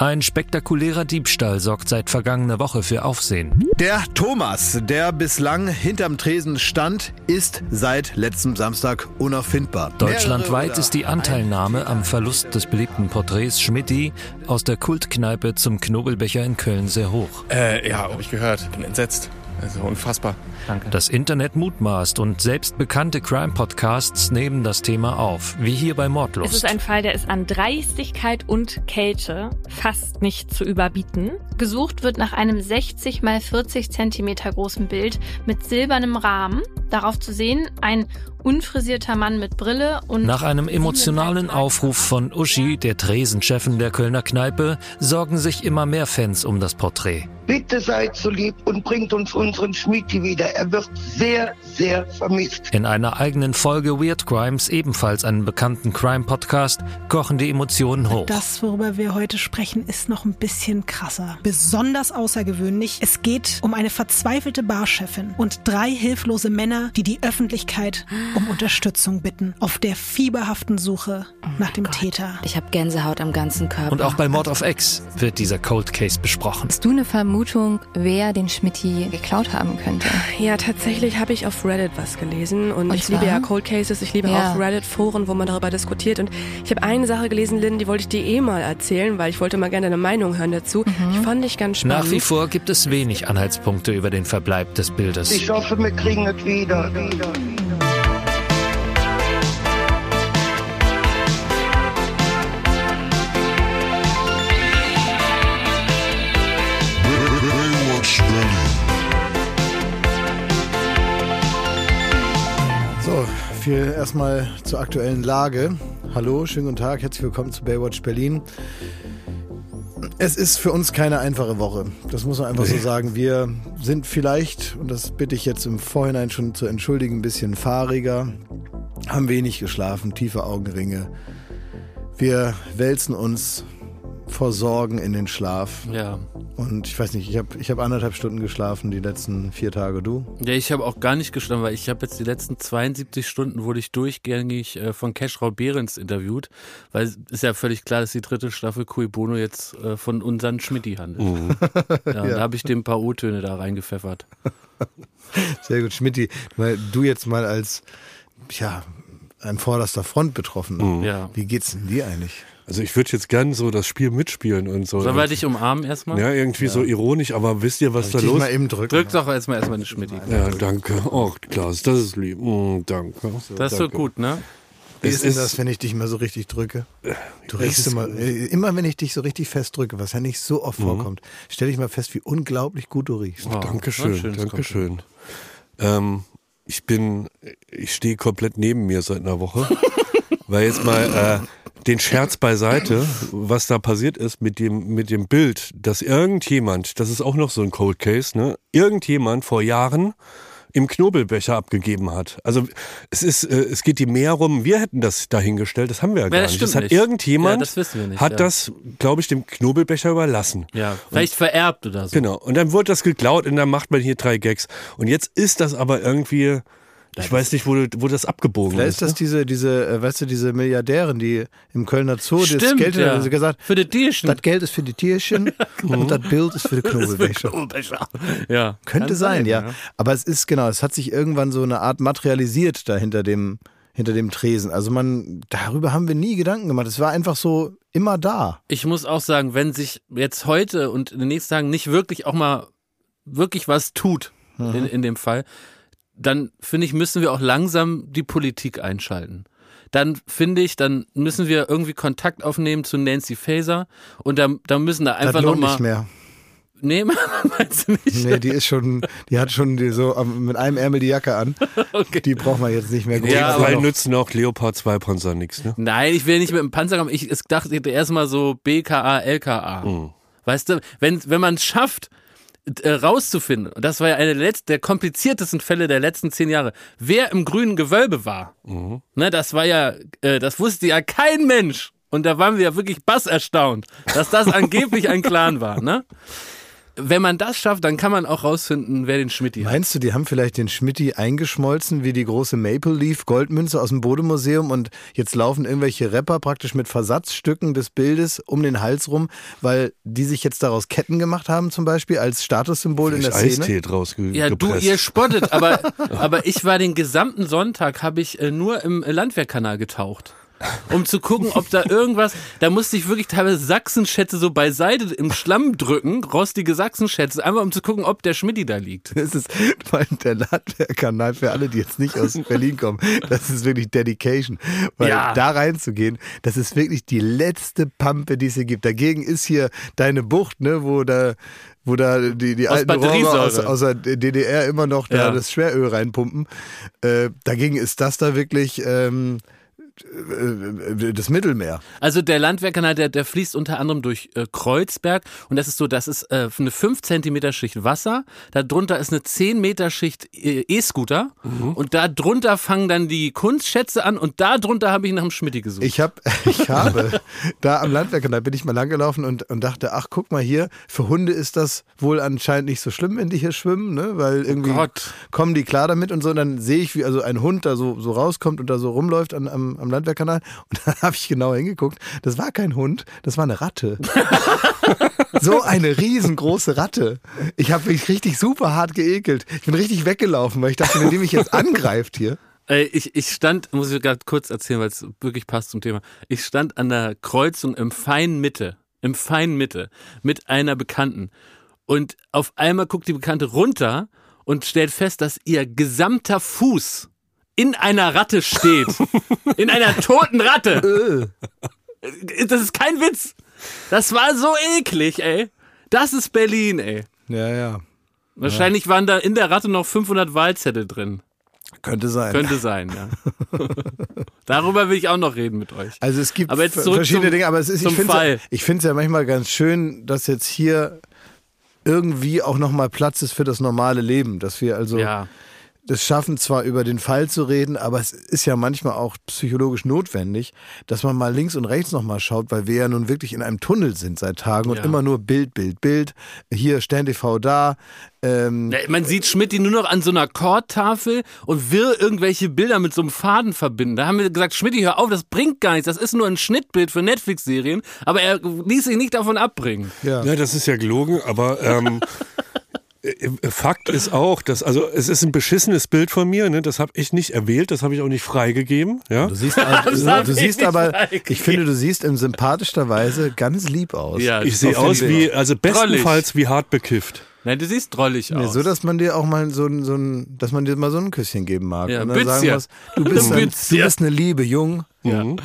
Ein spektakulärer Diebstahl sorgt seit vergangener Woche für Aufsehen. Der Thomas, der bislang hinterm Tresen stand, ist seit letztem Samstag unauffindbar. Deutschlandweit ist die Anteilnahme am Verlust des beliebten Porträts Schmidti aus der Kultkneipe zum Knobelbecher in Köln sehr hoch. Äh, ja, hab ich gehört. Bin entsetzt. Also unfassbar. Danke. Das Internet mutmaßt und selbst bekannte Crime-Podcasts nehmen das Thema auf, wie hier bei Mordlust. Es ist ein Fall, der ist an Dreistigkeit und Kälte fast nicht zu überbieten. Gesucht wird nach einem 60 mal 40 Zentimeter großen Bild mit silbernem Rahmen. Darauf zu sehen ein unfrisierter Mann mit Brille und Nach einem emotionalen Aufruf von Uschi, der Tresenchefin der Kölner Kneipe, sorgen sich immer mehr Fans um das Porträt. Bitte seid so lieb und bringt uns unseren Schmiedi wieder. Er wird sehr, sehr vermisst. In einer eigenen Folge Weird Crimes, ebenfalls einem bekannten Crime-Podcast, kochen die Emotionen hoch. Das, worüber wir heute sprechen, ist noch ein bisschen krasser. Besonders außergewöhnlich. Es geht um eine verzweifelte Barchefin und drei hilflose Männer, die die Öffentlichkeit um Unterstützung bitten, auf der fieberhaften Suche nach dem Täter. Ich habe Gänsehaut am ganzen Körper. Und auch bei Mord of X wird dieser Cold Case besprochen. Hast du eine Vermutung, wer den Schmidti geklaut haben könnte? Ja, tatsächlich habe ich auf Reddit was gelesen und, Und ich liebe ja Cold Cases, ich liebe Ja. auch Reddit-Foren, wo man darüber diskutiert und ich habe eine Sache gelesen, Lynn, die wollte ich dir eh mal erzählen, weil ich wollte mal gerne deine Meinung hören dazu. Mhm. Ich fand ich ganz spannend. Nach wie vor gibt es wenig Anhaltspunkte über den Verbleib des Bildes. Ich hoffe, wir kriegen es wieder. So, viel erstmal zur aktuellen Lage. Hallo, schönen guten Tag, herzlich willkommen zu Baywatch Berlin. Es ist für uns keine einfache Woche. Das muss man einfach so sagen. Wir sind vielleicht, und das bitte ich jetzt im Vorhinein schon zu entschuldigen, ein bisschen fahriger, haben wenig geschlafen, tiefe Augenringe. Wir wälzen uns vor Sorgen in den Schlaf. Ja. Und ich weiß nicht, ich habe ich hab anderthalb Stunden geschlafen die letzten vier Tage. Du? Ja, ich habe auch gar nicht geschlafen, weil ich habe jetzt die letzten 72 Stunden wurde ich durchgängig äh, von Cashrau Behrens interviewt, weil es ist ja völlig klar, dass die dritte Staffel Cui Bono jetzt äh, von unseren Schmidti handelt. Ja, und Da habe ich dem ein paar O-Töne da reingepfeffert. Sehr gut, Schmidti, weil du jetzt mal als, ja, an vorderster Front betroffen. Ja. Wie geht's denn dir eigentlich? Also ich würde jetzt gern so das Spiel mitspielen und so. Sollen wir dich umarmen erstmal? ja, irgendwie so ironisch, aber wisst ihr, was da Dich los mal eben drücken. Drück doch erstmal erstmal eine Schmidti. Ja, danke. Oh, Klaas, das ist lieb. Mm, danke. So, Das ist so danke. gut, ne? Wie Es ist denn ist- das, wenn ich dich mal so richtig drücke? Du riechst ist- immer, äh, immer wenn ich dich so richtig fest drücke, was ja nicht so oft vorkommt, stelle ich mal fest, wie unglaublich gut du riechst. Oh, Dankeschön, Dankeschön. Ähm, ich bin, ich stehe komplett neben mir seit einer Woche. weil jetzt mal äh, den Scherz beiseite, was da passiert ist mit dem, mit dem Bild, dass irgendjemand, das ist auch noch so ein Cold Case, ne? Irgendjemand vor Jahren im Knobelbecher abgegeben hat. Also es ist, äh, es geht die mehr rum, wir hätten das dahingestellt, das haben wir ja gar das nicht. Das hat nicht. irgendjemand, Ja, das nicht, hat ja. das, glaube ich, dem Knobelbecher überlassen. Ja, vielleicht vererbt oder so. Genau. Und dann wurde das geklaut und dann macht man hier drei Gags. Und jetzt ist das aber irgendwie, ich weiß nicht, wo, wo das abgebogen Vielleicht ist. ist das ne? diese, diese, äh, weißt du, diese Milliardärin, die im Kölner Zoo das Stimmt, Geld ja. sie gesagt, Für die Tierchen. das Geld ist für die Tierchen und das Bild ist für die Knobelbecher. Ja. Könnte Kann sein, ja. Aber es ist genau, es hat sich irgendwann so eine Art materialisiert da hinter dem, hinter dem Tresen. Also man, darüber haben wir nie Gedanken gemacht. Es war einfach so immer da. Ich muss auch sagen, wenn sich jetzt heute und in den nächsten Tagen nicht wirklich auch mal wirklich was tut, in, in dem Fall, dann finde ich, müssen wir auch langsam die Politik einschalten. Dann finde ich, dann müssen wir irgendwie Kontakt aufnehmen zu Nancy Faeser und da, da müssen da einfach das lohnt nochmal. nicht mehr. Nee, meinst du nicht? Nee, die ist schon, die hat schon die so am- mit einem Ärmel die Jacke an. Okay. Die braucht man jetzt nicht mehr. groß. Ja, Weil nützen auch Leopard 2 Panzer nichts, ne? Nein, ich will nicht mit dem Panzer kommen. Ich es dachte erstmal so BKA, LKA. Mhm. Weißt du, wenn, wenn man es schafft, äh, rauszufinden, und das war ja einer der, kompliziertesten Fälle der letzten zehn Jahre, wer im grünen Gewölbe war, Mhm. ne, das war ja, äh, das wusste ja kein Mensch. Und da waren wir ja wirklich bass erstaunt, dass das angeblich ein Clan war, ne? Wenn man das schafft, dann kann man auch rausfinden, wer den Schmidti hat. Meinst du, die haben vielleicht den Schmidti eingeschmolzen wie die große Maple Leaf Goldmünze aus dem Bodemuseum und jetzt laufen irgendwelche Rapper praktisch mit Versatzstücken des Bildes um den Hals rum, weil die sich jetzt daraus Ketten gemacht haben zum Beispiel als Statussymbol in der Szene? Eistee draus ge Ja, du, gepresst. ihr spottet, aber, aber ich war den gesamten Sonntag, habe ich äh, nur im Landwehrkanal getaucht. Um zu gucken, ob da irgendwas, da musste ich wirklich teilweise Sachsenschätze so beiseite im Schlamm drücken, rostige Sachsenschätze, einfach um zu gucken, ob der Schmidti da liegt. Das ist allem der Landwehrkanal für alle, die jetzt nicht aus Berlin kommen. Das ist wirklich Dedication. Weil Ja. da reinzugehen, das ist wirklich die letzte Pampe, die es hier gibt. Dagegen ist hier deine Bucht, ne, wo da wo da die, die Aus alten Rohre Batteriesäure. aus, aus der DDR immer noch da Ja. das Schweröl reinpumpen. Äh, dagegen ist das da wirklich ähm, äh, das Mittelmeer. Also der Landwehrkanal, der, der fließt unter anderem durch äh, Kreuzberg und das ist so, das ist äh, eine 5 Zentimeter Schicht Wasser, darunter ist eine 10 Meter Schicht äh, E-Scooter und da drunter fangen dann die Kunstschätze an und da drunter habe ich nach dem Schmidti gesucht. Ich, hab, ich habe da am Landwehrkanal bin ich mal langgelaufen und, und dachte, ach guck mal hier, für Hunde ist das wohl anscheinend nicht so schlimm, wenn die hier schwimmen, ne? weil irgendwie Gott. kommen die klar damit und so. Und dann sehe ich, wie also ein Hund da so, so rauskommt und da so rumläuft an, am, am Landwehrkanal. Und dann habe ich genau hingeguckt. Das war kein Hund, das war eine Ratte. so eine riesengroße Ratte. Ich habe mich richtig super hart geekelt. Ich bin richtig weggelaufen, weil ich dachte, wenn die mich jetzt angreift hier. Äh, ich, ich stand, muss ich gerade kurz erzählen, weil es wirklich passt zum Thema. Ich stand an der Kreuzung im feinen Mitte, im feinen Mitte mit einer Bekannten. Und auf einmal guckt die Bekannte runter und stellt fest, dass ihr gesamter Fuß in einer Ratte steht. in einer toten Ratte. das ist kein Witz. Das war so eklig, ey. Das ist Berlin, ey. Ja, ja. Wahrscheinlich waren da in der Ratte noch 500 Wahlzettel drin. Könnte sein. Könnte sein, ja. Darüber will ich auch noch reden mit euch. Also es gibt verschiedene zum- Dinge, aber es ist, finde ich finde es ja manchmal ganz schön, dass jetzt hier irgendwie auch nochmal Platz ist für das normale Leben, dass wir also Ja. Das schaffen, zwar über den Fall zu reden, aber es ist ja manchmal auch psychologisch notwendig, dass man mal links und rechts nochmal schaut, weil wir ja nun wirklich in einem Tunnel sind seit Tagen und Ja. immer nur Bild, Bild, Bild. Hier Stern TV da. Ähm, Ja, Man sieht Schmidt nur noch an so einer Chordtafel und will irgendwelche Bilder mit so einem Faden verbinden. Da haben wir gesagt, Schmidt, hör auf, das bringt gar nichts. Das ist nur ein Schnittbild für Netflix-Serien. Aber er ließ sich nicht davon abbringen. ja. Ja, das ist ja gelogen, aber ähm, äh, Fakt ist auch, dass, also es ist ein beschissenes Bild von mir, ne? das habe ich nicht erwählt, das habe ich auch nicht freigegeben. Ja? Du siehst, hab du ich siehst aber, ich finde, du siehst in sympathischer Weise ganz lieb aus. Ja, Ich sehe aus wie, also bestenfalls wie hart bekifft. Nein, du siehst drollig Nee, aus. so, dass man dir auch mal so ein, so ein, dass man dir mal so ein Küsschen geben mag. Ja, und dann sagen muss, du bist, ein, du bist eine Liebe, Jung. Ja. Mhm.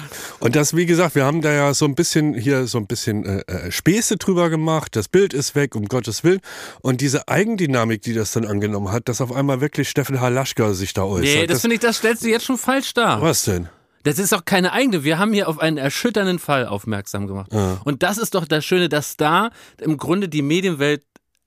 Und das, wie gesagt, wir haben da ja so ein bisschen hier so ein bisschen äh, äh, Späße drüber gemacht. Das Bild ist weg, um Gottes Willen. Und diese Eigendynamik, die das dann angenommen hat, dass auf einmal wirklich Steffen Halaschka sich da äußert. Nee, das finde ich, das stellst du jetzt schon falsch dar. was denn? Das ist auch keine eigene. Wir haben hier auf einen erschütternden Fall aufmerksam gemacht. Und das ist doch das Schöne, dass da im Grunde die Medienwelt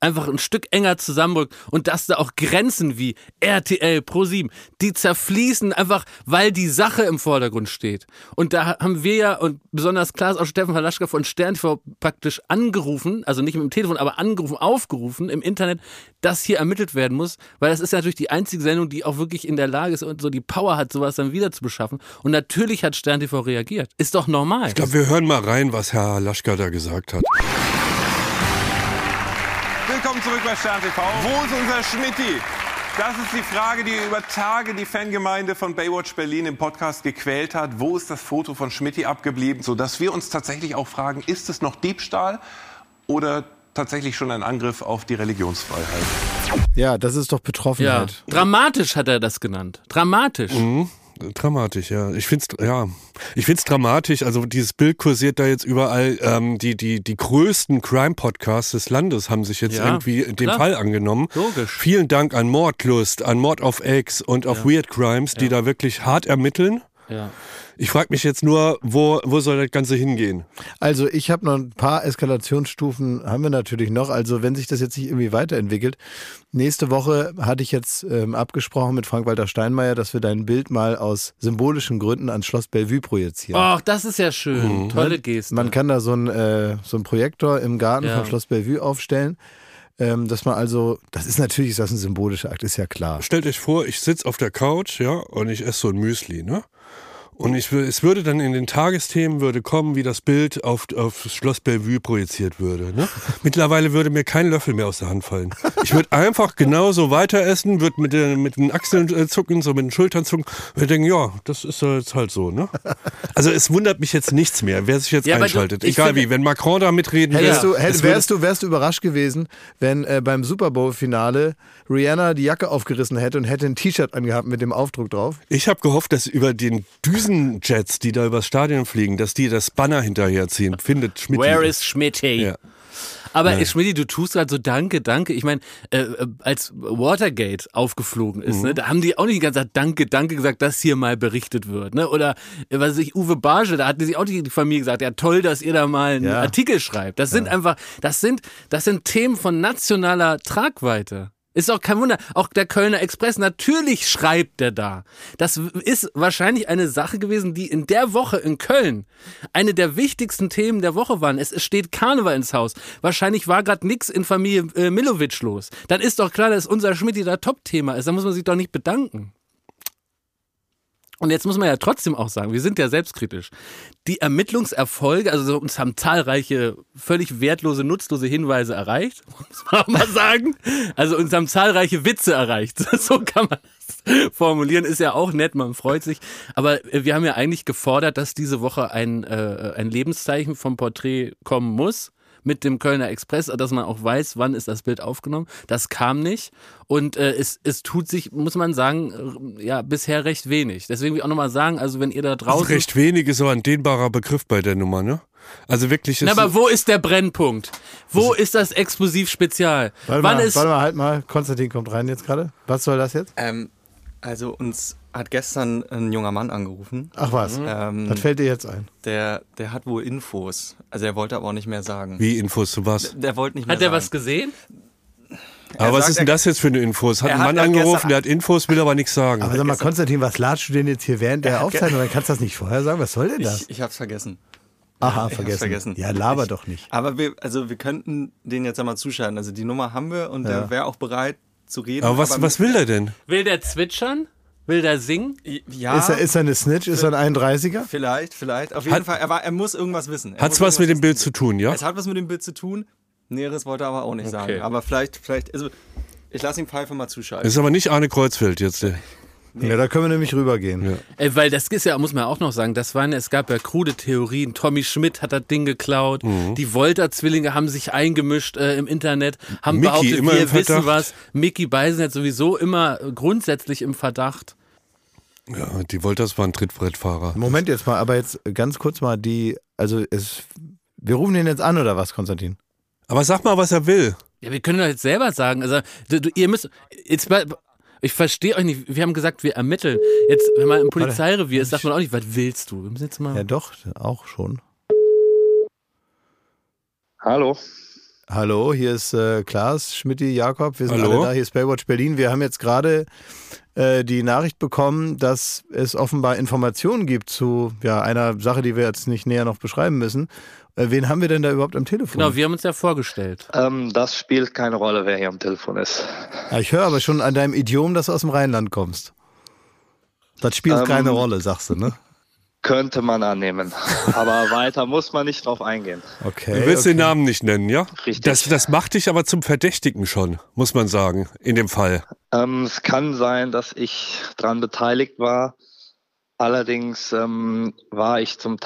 einfach ein Stück enger zusammenrückt und dass da auch Grenzen wie RTL, Pro7, die zerfließen einfach, weil die Sache im Vordergrund steht. Und da haben wir ja, und besonders Klaas auch Steffen Halaschka von Stern TV praktisch angerufen, also nicht mit dem Telefon, aber angerufen, aufgerufen im Internet, dass hier ermittelt werden muss, weil das ist ja natürlich die einzige Sendung, die auch wirklich in der Lage ist und so die Power hat, sowas dann wieder zu beschaffen. Und natürlich hat Stern TV reagiert. Ist doch normal. Ich glaube, wir hören mal rein, was Herr Halaschka da gesagt hat. Willkommen zurück bei Stern TV. Wo ist unser Schmidti? Das ist die Frage, die über Tage die Fangemeinde von Baywatch Berlin im Podcast gequält hat. Wo ist das Foto von Schmidti abgeblieben? Sodass wir uns tatsächlich auch fragen, ist es noch Diebstahl oder tatsächlich schon ein Angriff auf die Religionsfreiheit? Ja, das ist doch ja. Betroffenheit. Dramatisch hat er das genannt. Dramatisch. Mhm. Dramatisch, ja. Ich find's, ja. Ich find's dramatisch. Also dieses Bild kursiert da jetzt überall. Ähm, die, die, die größten Crime-Podcasts des Landes haben sich jetzt Ja, irgendwie dem klar. Fall angenommen. Logisch. Vielen Dank an Mordlust, an Mord auf Ex und auf Weird Crimes, die da wirklich hart ermitteln. Ja. Ich frage mich jetzt nur, wo, wo soll das Ganze hingehen? Also ich habe noch ein paar Eskalationsstufen, haben wir natürlich noch. Also wenn sich das jetzt nicht irgendwie weiterentwickelt. Nächste Woche hatte ich jetzt ähm, abgesprochen mit Frank-Walter Steinmeier, dass wir dein Bild mal aus symbolischen Gründen ans Schloss Bellevue projizieren. Ach, das ist ja schön. Tolle Geste. Man kann da so einen äh, so einen Projektor im Garten Ja. vom Schloss Bellevue aufstellen. Ähm, dass man also, das ist natürlich ist das ein symbolischer Akt, ist ja klar. Stellt euch vor, ich sitze auf der Couch, ja, und ich esse so ein Müsli, ne? Und ich, es würde dann in den Tagesthemen würde kommen, wie das Bild auf, auf das Schloss Bellevue projiziert würde. Ne? Mittlerweile würde mir kein Löffel mehr aus der Hand fallen. Ich würde einfach genauso weiter essen, würde mit, den- mit den Achseln äh, zucken, so mit den Schultern zucken. Und wir denken, ja, das ist jetzt halt so. Ne? Also es wundert mich jetzt nichts mehr, wer sich jetzt Ja, du- einschaltet. ich Egal wie, wenn Macron da mitreden Hättest will, du, hätt, würde- wärst, du, wärst du überrascht gewesen, wenn äh, beim Super Bowl-Finale Rihanna die Jacke aufgerissen hätte und hätte ein T-Shirt angehabt mit dem Aufdruck drauf? Ich habe gehofft, dass über den Düsenjets, die da übers Stadion fliegen, dass die das Banner hinterherziehen. Findet Schmidt. Where is Schmitty? Ja. Aber Ja. ja. Schmidti, du tust gerade so Danke, Danke. Ich meine, äh, äh, als Watergate aufgeflogen ist, Mhm. ne, da haben die auch nicht die ganze Zeit Danke, Danke gesagt, dass hier mal berichtet wird. Ne? Oder äh, was weiß ich, Uwe Barge, da hat sich auch die, die Familie gesagt, ja toll, dass ihr da mal einen Ja. Artikel schreibt. Das sind einfach, das sind, das sind Themen von nationaler Tragweite. Ist auch kein Wunder. Auch der Kölner Express, natürlich schreibt der da. Das ist wahrscheinlich eine Sache gewesen, die in der Woche in Köln eine der wichtigsten Themen der Woche waren. Es, es steht Karneval ins Haus. Wahrscheinlich war gerade nichts in Familie äh, Milovic los. Dann ist doch klar, dass unser Schmidt da Top-Thema ist. Da muss man sich doch nicht bedanken. Und jetzt muss man ja trotzdem auch sagen, wir sind ja selbstkritisch. Die Ermittlungserfolge, also so, uns haben zahlreiche völlig wertlose, nutzlose Hinweise erreicht, muss man auch mal sagen. Also uns haben zahlreiche Witze erreicht. So kann man das formulieren. Ist ja auch nett, man freut sich. Aber äh, wir haben ja eigentlich gefordert, dass diese Woche ein, äh, ein Lebenszeichen vom Porträt kommen muss mit dem Kölner Express, dass man auch weiß, wann ist das Bild aufgenommen. Das kam nicht. Und äh, es, es tut sich, muss man sagen, äh, ja, bisher recht wenig. Deswegen will ich auch nochmal sagen, also wenn ihr da draußen. Recht wenig ist so ein dehnbarer Begriff bei der Nummer, ne? Also wirklich ist Na, aber wo ist der Brennpunkt? Wo ist das Explosiv-Spezial? Warte Wann mal, ist. warte mal, halt mal. Konstantin kommt rein jetzt gerade. Was soll das jetzt? Ähm, also uns hat gestern ein junger Mann angerufen. Ach was, Ähm, was fällt dir jetzt ein? Der, der hat wohl Infos. Also er wollte aber auch nicht mehr sagen. Wie Infos zu was? Der, der wollte nicht mehr Hat der sagen. was gesehen? Aber was sagt, ist denn er- das jetzt für eine Infos? Hat Er ein Mann er hat angerufen, der hat Infos, will aber nichts sagen. Aber sag mal, Konstantin, was ladst du denn jetzt hier während der Aufzeichnung? Dann kannst du das nicht vorher sagen. Was soll denn das? Ich, ich hab's vergessen. Aha, Ich hab's vergessen. vergessen. Ja, laber ich, doch nicht. Aber wir, also wir könnten den jetzt einmal zuschalten. Also die Nummer haben wir und Ja. der wäre auch bereit zu reden. aber was, was will der denn? Will der zwitschern? Will der singen? Ja, Ist er, ist er eine Snitch? Ist er ein 31er? vielleicht, vielleicht. Auf jeden Hat- Fall, er, war, er muss irgendwas wissen. Er Hat's muss was mit dem Bild zu tun, ja? Es hat was mit dem Bild zu tun. Näheres wollte er aber auch nicht Okay. sagen. Aber vielleicht, vielleicht, also ich lasse ihn Pfeife mal zuschalten. Ist aber nicht Arne Kreuzfeld jetzt. Der. Ja, da können wir nämlich rübergehen. Ja. Äh, weil das ist ja, muss man auch noch sagen, das waren, es gab ja krude Theorien. Tommy Schmidt hat das Ding geklaut. Mhm. Die Wolter-Zwillinge haben sich eingemischt äh, im Internet, haben Mickey behauptet, immer wir im wissen was. Mickey Beisenherz sowieso immer grundsätzlich im Verdacht. Ja, die Wolters waren Trittbrettfahrer. Moment jetzt mal, aber jetzt ganz kurz mal die, also es, wir rufen den jetzt an oder was, Konstantin? Aber sag mal, was er will. Ja, wir können doch jetzt selber sagen. Also, du, du, ihr müsst, jetzt, mal- ich verstehe euch nicht. Wir haben gesagt, wir ermitteln. Jetzt, wenn man im Polizeirevier ist, sagt man auch nicht, was willst du? Wir müssen jetzt mal. Ja doch, auch schon. Hallo. Hallo, hier ist äh, Klaas, Schmidti, Jakob, wir sind Hallo. alle da, hier ist Baywatch Berlin. Wir haben jetzt gerade äh, die Nachricht bekommen, dass es offenbar Informationen gibt zu ja, einer Sache, die wir jetzt nicht näher noch beschreiben müssen. Äh, wen haben wir denn da überhaupt am Telefon? Genau, wir haben uns ja vorgestellt. Ähm, das spielt keine Rolle, wer hier am Telefon ist. Ja, ich höre aber schon an deinem Idiom, dass du aus dem Rheinland kommst. Das spielt Ähm, keine Rolle, sagst du, ne? Könnte man annehmen. Aber weiter muss man nicht drauf eingehen. Okay. Du willst okay. den Namen nicht nennen, ja? Richtig. Das, das macht dich aber zum Verdächtigen schon, muss man sagen, in dem Fall. Ähm, es kann sein, dass ich daran beteiligt war. Allerdings ähm, war ich zum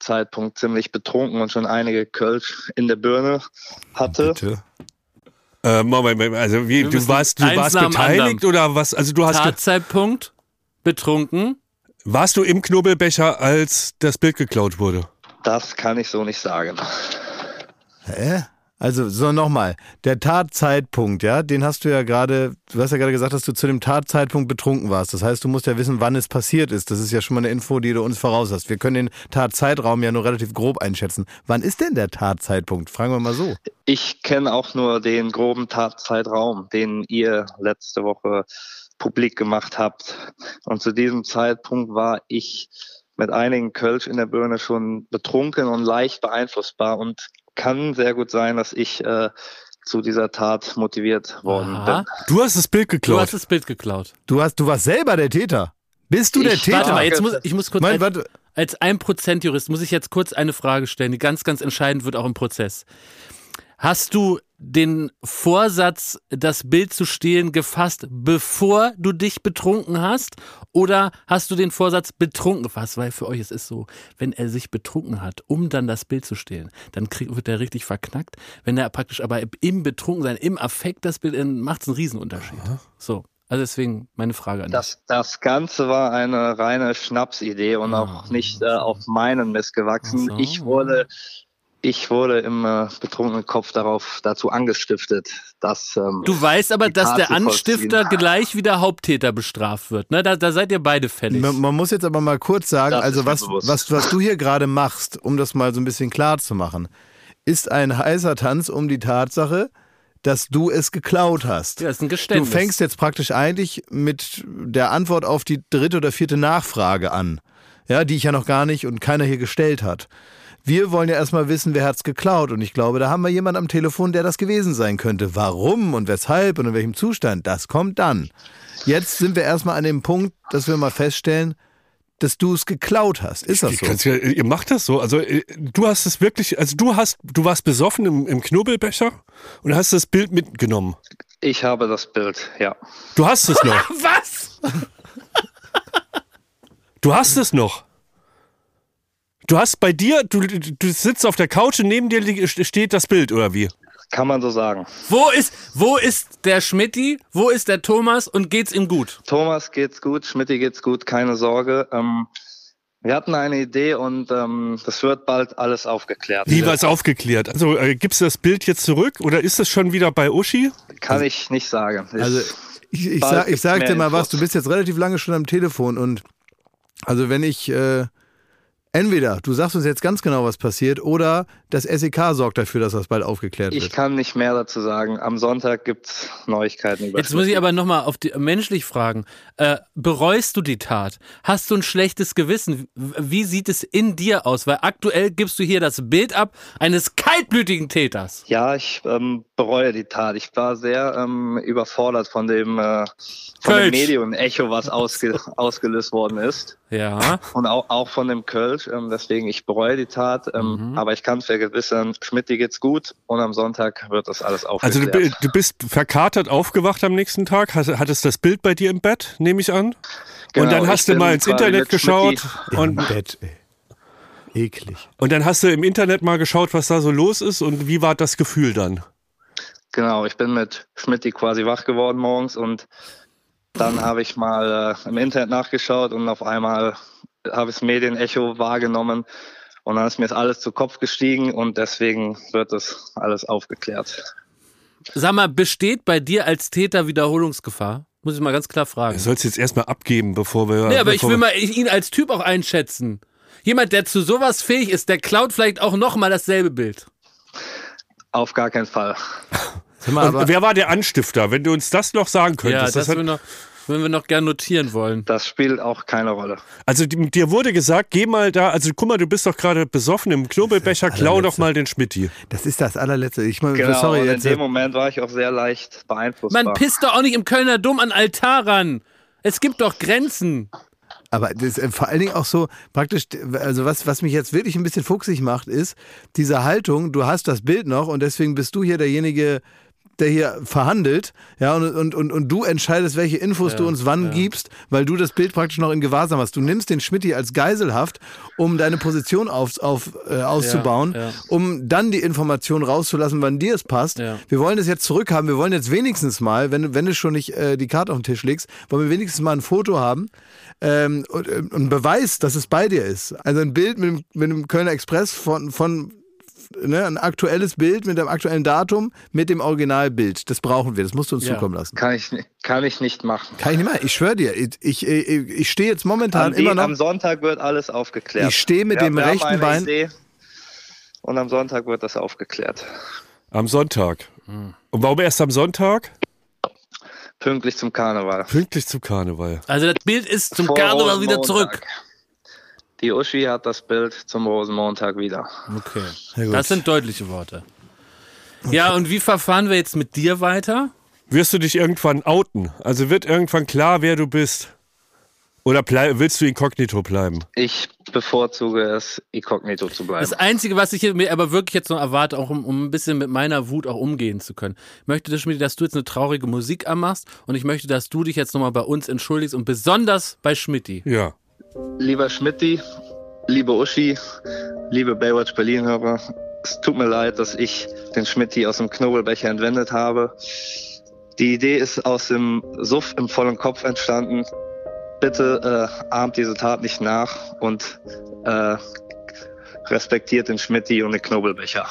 Tatzeitpunkt ziemlich betrunken und schon einige Kölsch in der Birne hatte. Bitte. Äh, Moment, also wie, du warst, du warst beteiligt oder was? Also du hast, Tatzeitpunkt, betrunken. warst du im Knubbelbecher, als das Bild geklaut wurde? Das kann ich so nicht sagen. Hä? Also, so nochmal. Der Tatzeitpunkt, ja, den hast du ja gerade, du hast ja gerade gesagt, dass du zu dem Tatzeitpunkt betrunken warst. Das heißt, du musst ja wissen, wann es passiert ist. Das ist ja schon mal eine Info, die du uns voraus hast. Wir können den Tatzeitraum ja nur relativ grob einschätzen. Wann ist denn der Tatzeitpunkt? Fragen wir mal so. Ich kenne auch nur den groben Tatzeitraum, den ihr letzte Woche publik gemacht habt. Und zu diesem Zeitpunkt war ich mit einigen Kölsch in der Birne schon betrunken und leicht beeinflussbar und kann sehr gut sein, dass ich äh, zu dieser Tat motiviert worden bin. Du hast das Bild geklaut. Du hast das Bild geklaut. Du, hast, du warst selber der Täter. Bist du der Ich- Täter? Warte mal, jetzt muss, ich muss kurz Mein, als, warte. als 1% Jurist muss ich jetzt kurz eine Frage stellen, die ganz, ganz entscheidend wird auch im Prozess. Hast du den Vorsatz, das Bild zu stehlen, gefasst, bevor du dich betrunken hast? Oder hast du den Vorsatz betrunken gefasst? Weil für euch es ist so, wenn er sich betrunken hat, um dann das Bild zu stehlen, dann krieg, wird er richtig verknackt. Wenn er praktisch aber im Betrunkensein, im Affekt das Bild, dann macht es einen Riesenunterschied. So, also deswegen meine Frage an dich. Das, das Ganze war eine reine Schnapsidee und auch nicht äh, auf meinen Mist gewachsen. Ach so. Ich wurde, ich wurde im äh, betrunkenen Kopf darauf dazu angestiftet, dass ähm, Du weißt aber, dass der Anstifter gleich wie der Haupttäter bestraft wird. Ne? Da, da seid ihr beide fällig. Man, man muss jetzt aber mal kurz sagen, Das also was, bewusst. was, was du hier gerade machst, um das mal so ein bisschen klar zu machen, ist ein heißer Tanz um die Tatsache, dass du es geklaut hast. Ja, ist ein Du Geständnis. fängst jetzt praktisch eigentlich mit der Antwort auf die dritte oder vierte Nachfrage an, ja, die ich ja noch gar nicht und keiner hier gestellt hat. Wir wollen ja erstmal wissen, wer hat's geklaut und ich glaube, da haben wir jemanden am Telefon, der das gewesen sein könnte. Warum und weshalb und in welchem Zustand, das kommt dann. Jetzt sind wir erstmal an dem Punkt, dass wir mal feststellen, dass du es geklaut hast. Ist das Ich so? ja, ihr macht das so. Also äh, du hast es wirklich, also du hast, du warst besoffen im, im Knubbelbecher und hast das Bild mitgenommen. ich habe das Bild, ja. Du hast es noch. Was? Du hast es noch. Du hast bei dir, du, du sitzt auf der Couch und neben dir steht das Bild, oder wie? Kann man so sagen. Wo ist, wo ist der Schmidti? Wo ist der Thomas? Und geht's ihm gut? Thomas geht's gut, Schmidti geht's gut, keine Sorge. Ähm, wir hatten eine Idee und ähm, das wird bald alles aufgeklärt. Wie war es aufgeklärt? Also äh, gibst du das Bild jetzt zurück oder ist es schon wieder bei Uschi? Kann ich nicht sagen. Ich- Also ich, ich, sag, ich sag dir mal was, du bist jetzt relativ lange schon am Telefon und also wenn ich äh, entweder du sagst uns jetzt ganz genau, was passiert, oder das SEK sorgt dafür, dass das bald aufgeklärt Ich wird. kann nicht mehr dazu sagen. Am Sonntag gibt's Neuigkeiten über Jetzt muss ich aber nochmal auf die, menschlich fragen. Äh, bereust du die Tat? Hast du ein schlechtes Gewissen? Wie sieht es in dir aus? Weil aktuell gibst du hier das Bild ab eines kaltblütigen Täters. Ja, ich ähm, bereue die Tat. Ich war sehr ähm, überfordert von dem, äh, von dem Kölsch. Medienecho, was ausge ausgelöst worden ist. Ja. Und auch, auch von dem Kölsch. Ähm, deswegen, ich bereue die Tat. Ähm, Aber ich kann vergewissern, Schmidti geht's gut und am Sonntag wird das alles Also aufgeklärt. du, bi- du bist verkatert aufgewacht am nächsten Tag, hast, hattest das Bild bei dir im Bett, nehme ich an. Genau, und dann hast du mal ins Internet geschaut und, Bett, ey. Eklig. und dann hast du im Internet mal geschaut, was da so los ist und wie war das Gefühl dann? Genau, ich bin mit Schmidti quasi wach geworden morgens und dann habe ich mal äh, im Internet nachgeschaut und auf einmal habe ich das Medienecho wahrgenommen und dann ist mir das alles zu Kopf gestiegen und deswegen wird das alles aufgeklärt. Sag mal, besteht bei dir als Täter Wiederholungsgefahr? Muss ich mal ganz klar fragen. Du sollst jetzt erstmal abgeben, bevor wir. Nee, aber ich will mal ihn als Typ auch einschätzen. Jemand, der zu sowas fähig ist, der klaut vielleicht auch nochmal dasselbe Bild. Auf gar keinen Fall. Sag mal, wer war der Anstifter? Wenn du uns das noch sagen Ja, könntest. das, das hat, würden wir noch, würden wir noch gern notieren wollen. Das spielt auch keine Rolle. also die- dir wurde gesagt, geh mal da, also guck mal, du bist doch gerade besoffen im Knobelbecher, klau doch mal den Schmitti. das ist das allerletzte. Ich meine, Genau, sorry, und in jetzt, äh, dem Moment war ich auch sehr leicht beeinflussbar. Man pisst doch auch nicht im Kölner Dom an Altar ran. Es gibt doch Grenzen. Aber das ist äh, vor allen Dingen auch so praktisch, also was, was mich jetzt wirklich ein bisschen fuchsig macht, ist diese Haltung, du hast das Bild noch und deswegen bist du hier derjenige, der hier verhandelt, ja, und, und, und, und du entscheidest, welche Infos du uns wann gibst, weil du das Bild praktisch noch in Gewahrsam hast. Du nimmst den Schmidti als Geiselhaft, um deine Position auf, auf, äh, auszubauen, Ja, ja. um dann die Information rauszulassen, wann dir es passt. Ja. Wir wollen das jetzt zurückhaben. Wir wollen jetzt wenigstens mal, wenn, wenn du schon nicht äh, die Karte auf den Tisch legst, wollen wir wenigstens mal ein Foto haben ähm, und, äh, und einen Beweis, dass es bei dir ist. Also ein Bild mit dem, mit dem Kölner Express von, von ne, ein aktuelles Bild mit dem aktuellen Datum mit dem Originalbild. Das brauchen wir. Das musst du uns Ja. zukommen lassen. kann, ich, kann ich nicht machen. Kann ich nicht machen. Ich schwöre dir, ich, ich, ich, stehe jetzt momentan Am, die, immer noch. am Sonntag wird alles aufgeklärt. Ich stehe mit Wir- dem rechten Bein- Idee und am Sonntag wird das aufgeklärt. Am Sonntag. Hm. Und warum erst am Sonntag? Pünktlich zum Karneval. Pünktlich zum Karneval. Also das Bild ist zum Vor Karneval wieder Rosenmontag. zurück. Die Uschi hat das Bild zum Rosenmontag wieder. Okay. Ja, gut. Das sind deutliche Worte. Ja, und wie verfahren wir jetzt mit dir weiter? Wirst du dich irgendwann outen? Also wird irgendwann klar, wer du bist? Oder willst du inkognito bleiben? Ich bevorzuge es, inkognito zu bleiben. Das Einzige, was ich hier mir aber wirklich jetzt noch erwarte, auch um, um ein bisschen mit meiner Wut auch umgehen zu können, ich möchte, Schmidt, dass du jetzt eine traurige Musik anmachst und ich möchte, dass du dich jetzt nochmal bei uns entschuldigst und besonders bei Schmidti. Ja. Lieber Schmidti, liebe Uschi, liebe Baywatch Berlin-Hörer, es tut mir leid, dass ich den Schmidti aus dem Knobelbecher entwendet habe. Die Idee ist aus dem Suff im vollen Kopf entstanden. Bitte äh, ahmt diese Tat nicht nach und äh, respektiert den Schmidti und den Knobelbecher.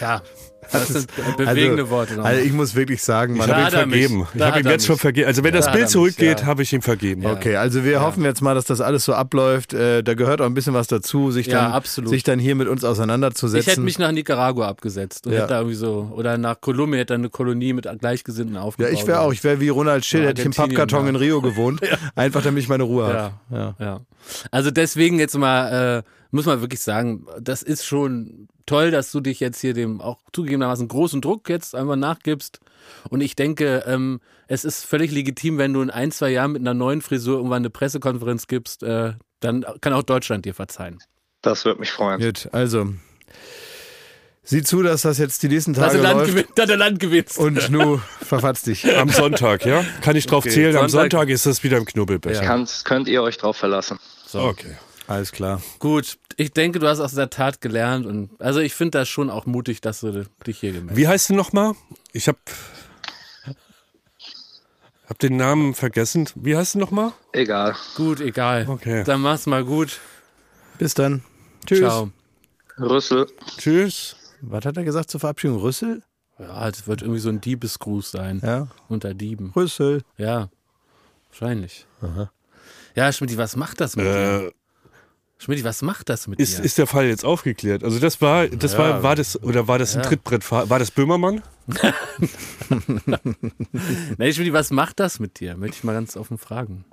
Ja, das sind bewegende also, Worte. noch. Also ich muss wirklich sagen, Ich man habe ihm er vergeben. Ich habe ihm jetzt schon vergeben. Also wenn Da das Bild zurückgeht, ja. habe ich ihm vergeben. Okay, also wir hoffen jetzt mal, dass das alles so abläuft. Äh, da gehört auch ein bisschen was dazu, sich Ja, dann, absolut. sich dann hier mit uns auseinanderzusetzen. Ich hätte mich nach Nicaragua abgesetzt und Ja. hätte da irgendwie so, oder nach Kolumbien hätte eine Kolonie mit Gleichgesinnten ja, aufgebaut. ich wäre auch, ich wäre wie Ronald Schill, Ja, hätte ich im Pappkarton ja. in Rio gewohnt, einfach damit ich meine Ruhe Ja, habe. Ja. ja. Also deswegen jetzt mal, äh, muss man wirklich sagen, das ist schon toll, dass du dich jetzt hier dem auch zugegebenermaßen großen Druck jetzt einfach nachgibst. Und ich denke, ähm, es ist völlig legitim, wenn du in ein, zwei Jahren mit einer neuen Frisur irgendwann eine Pressekonferenz gibst, äh, dann kann auch Deutschland dir verzeihen. Das würde mich freuen. Gut, also sieh zu, dass das jetzt die nächsten Dass Tage Land, läuft. gewinn, dass du Land gewinnst. Und Schnu, verfatz dich. Am Sonntag, ja? Kann ich drauf Okay, zählen? Am Sonntag- Sonntag ist das wieder im Knubbelbecher. Kannst, könnt ihr euch drauf verlassen. So. Okay. Alles klar. Gut, ich denke, du hast aus der Tat gelernt und also ich finde das schon auch mutig, dass du dich hier gemeldet Wie heißt du nochmal? Ich habe hab den Namen vergessen. Wie heißt du nochmal? Egal. Gut, egal. Okay. Dann mach's mal gut. Bis dann. Tschüss. Ciao. Rüssel. Tschüss. Was hat er gesagt zur Verabschiedung? Rüssel? Ja, das wird irgendwie so ein Diebesgruß sein. Ja. Unter Dieben. Rüssel. Ja, wahrscheinlich. Ja, Schmidt, was macht das mit dir? Äh, Schmidt, was macht das mit ist, dir? ist der Fall jetzt aufgeklärt? Also das war, das Ja. war, war das, oder war das ein Ja. Trittbrettfahrer? War das Böhmermann? nee, Schmidt, was macht das mit dir? Möchte ich mal ganz offen fragen.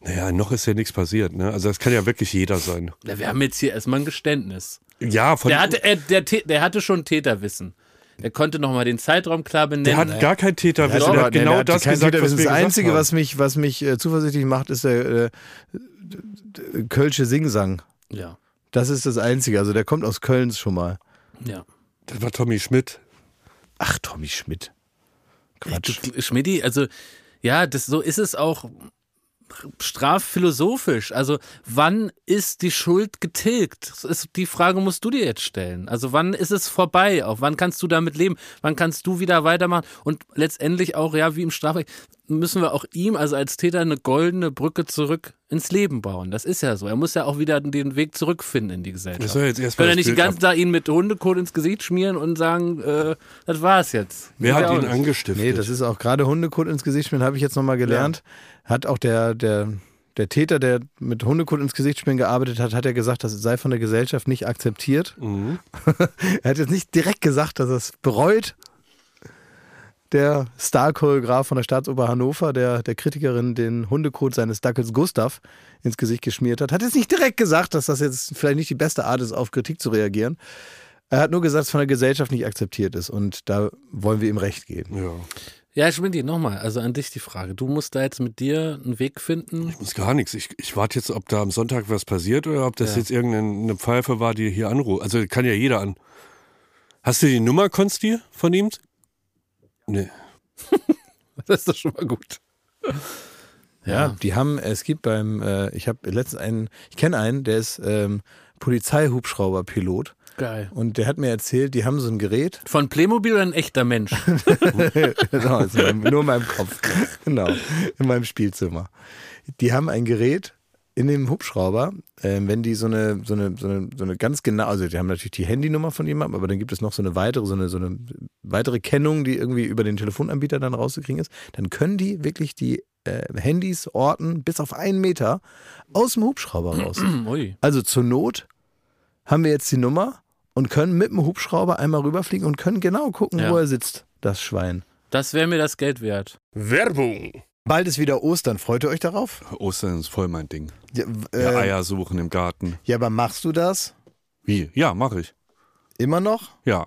Naja, noch ist ja nichts passiert, ne? Also das kann ja wirklich jeder sein. Ja, wir haben jetzt hier erstmal ein Geständnis. Ja, von Der hatte, er, der, der hatte schon Täterwissen. Er konnte nochmal den Zeitraum klar benennen. der hat gar kein Täterwissen. Ja, der aber hat genau der hat das kein gesagt, was wir Das Einzige, haben. was mich, was mich äh, zuversichtlich macht, ist der äh, Kölsche Singsang. Ja, Das ist das Einzige. Also der kommt aus Köln schon mal. ja. Das war Tommy Schmidt. Ach, Tommy Schmidt. Quatsch. Schmidti, also ja, das so ist es auch strafphilosophisch. Also wann ist die Schuld getilgt? Das ist, die Frage musst du dir jetzt stellen. Also wann ist es vorbei? Auch wann kannst du damit leben? Wann kannst du wieder weitermachen? Und letztendlich auch, ja, wie im Strafrecht, müssen wir auch ihm, also als Täter, eine goldene Brücke zurück ins Leben bauen. Das ist ja so. Er muss ja auch wieder den Weg zurückfinden in die Gesellschaft. Das soll jetzt erst Können ja nicht den ganzen Tag ihn mit Hundekot ins Gesicht schmieren und sagen, äh, das war's jetzt. Wer hat ja ihn nicht. angestiftet? Nee, das ist auch gerade Hundekot ins Gesicht schmieren, habe ich jetzt nochmal gelernt. Hat auch der, der, der Täter, der mit Hundekot ins Gesicht schmieren gearbeitet hat, hat er gesagt, das sei von der Gesellschaft nicht akzeptiert. Mhm. er hat jetzt nicht direkt gesagt, dass er es bereut. Der Star-Choreograf von der Staatsoper Hannover, der der Kritikerin den Hundekot seines Dackels Gustav ins Gesicht geschmiert hat, hat jetzt nicht direkt gesagt, dass das jetzt vielleicht nicht die beste Art ist, auf Kritik zu reagieren. Er hat nur gesagt, dass es von der Gesellschaft nicht akzeptiert ist und da wollen wir ihm recht geben. Ja. Ja, Schmidt, nochmal, also an dich die Frage. Du musst da jetzt mit dir einen Weg finden. Ich muss gar nichts. Ich, ich warte jetzt, ob da am Sonntag was passiert oder ob das Ja. jetzt irgendeine Pfeife war, die hier anruft. Also kann ja jeder an. Hast du die Nummer, Konsti, von ihm? Nee. Das ist doch schon mal gut. Ja, die haben, es gibt beim, äh, ich habe letztens einen, ich kenne einen, der ist ähm, Polizeihubschrauberpilot. Geil. Und der hat mir erzählt, die haben so ein Gerät. Von Playmobil oder ein echter Mensch? genau, meinem, nur in meinem Kopf. Genau, in meinem Spielzimmer. Die haben ein Gerät in dem Hubschrauber, ähm, wenn die so eine, so eine, so eine, so eine ganz genau, also die haben natürlich die Handynummer von jemandem, aber dann gibt es noch so eine weitere, so eine, so eine weitere Kennung, die irgendwie über den Telefonanbieter dann rauszukriegen ist, dann können die wirklich die äh, Handys orten bis auf einen Meter aus dem Hubschrauber raus. Also zur Not haben wir jetzt die Nummer und können mit dem Hubschrauber einmal rüberfliegen und können genau gucken, Ja. wo er sitzt, das Schwein. Das wäre mir das Geld wert. Werbung. Bald ist wieder Ostern. Freut ihr euch darauf? Ostern ist voll mein Ding. Ja, Ja, äh, Eier suchen im Garten. ja aber machst du das Wie? Ja, mache ich. immer noch? Ja.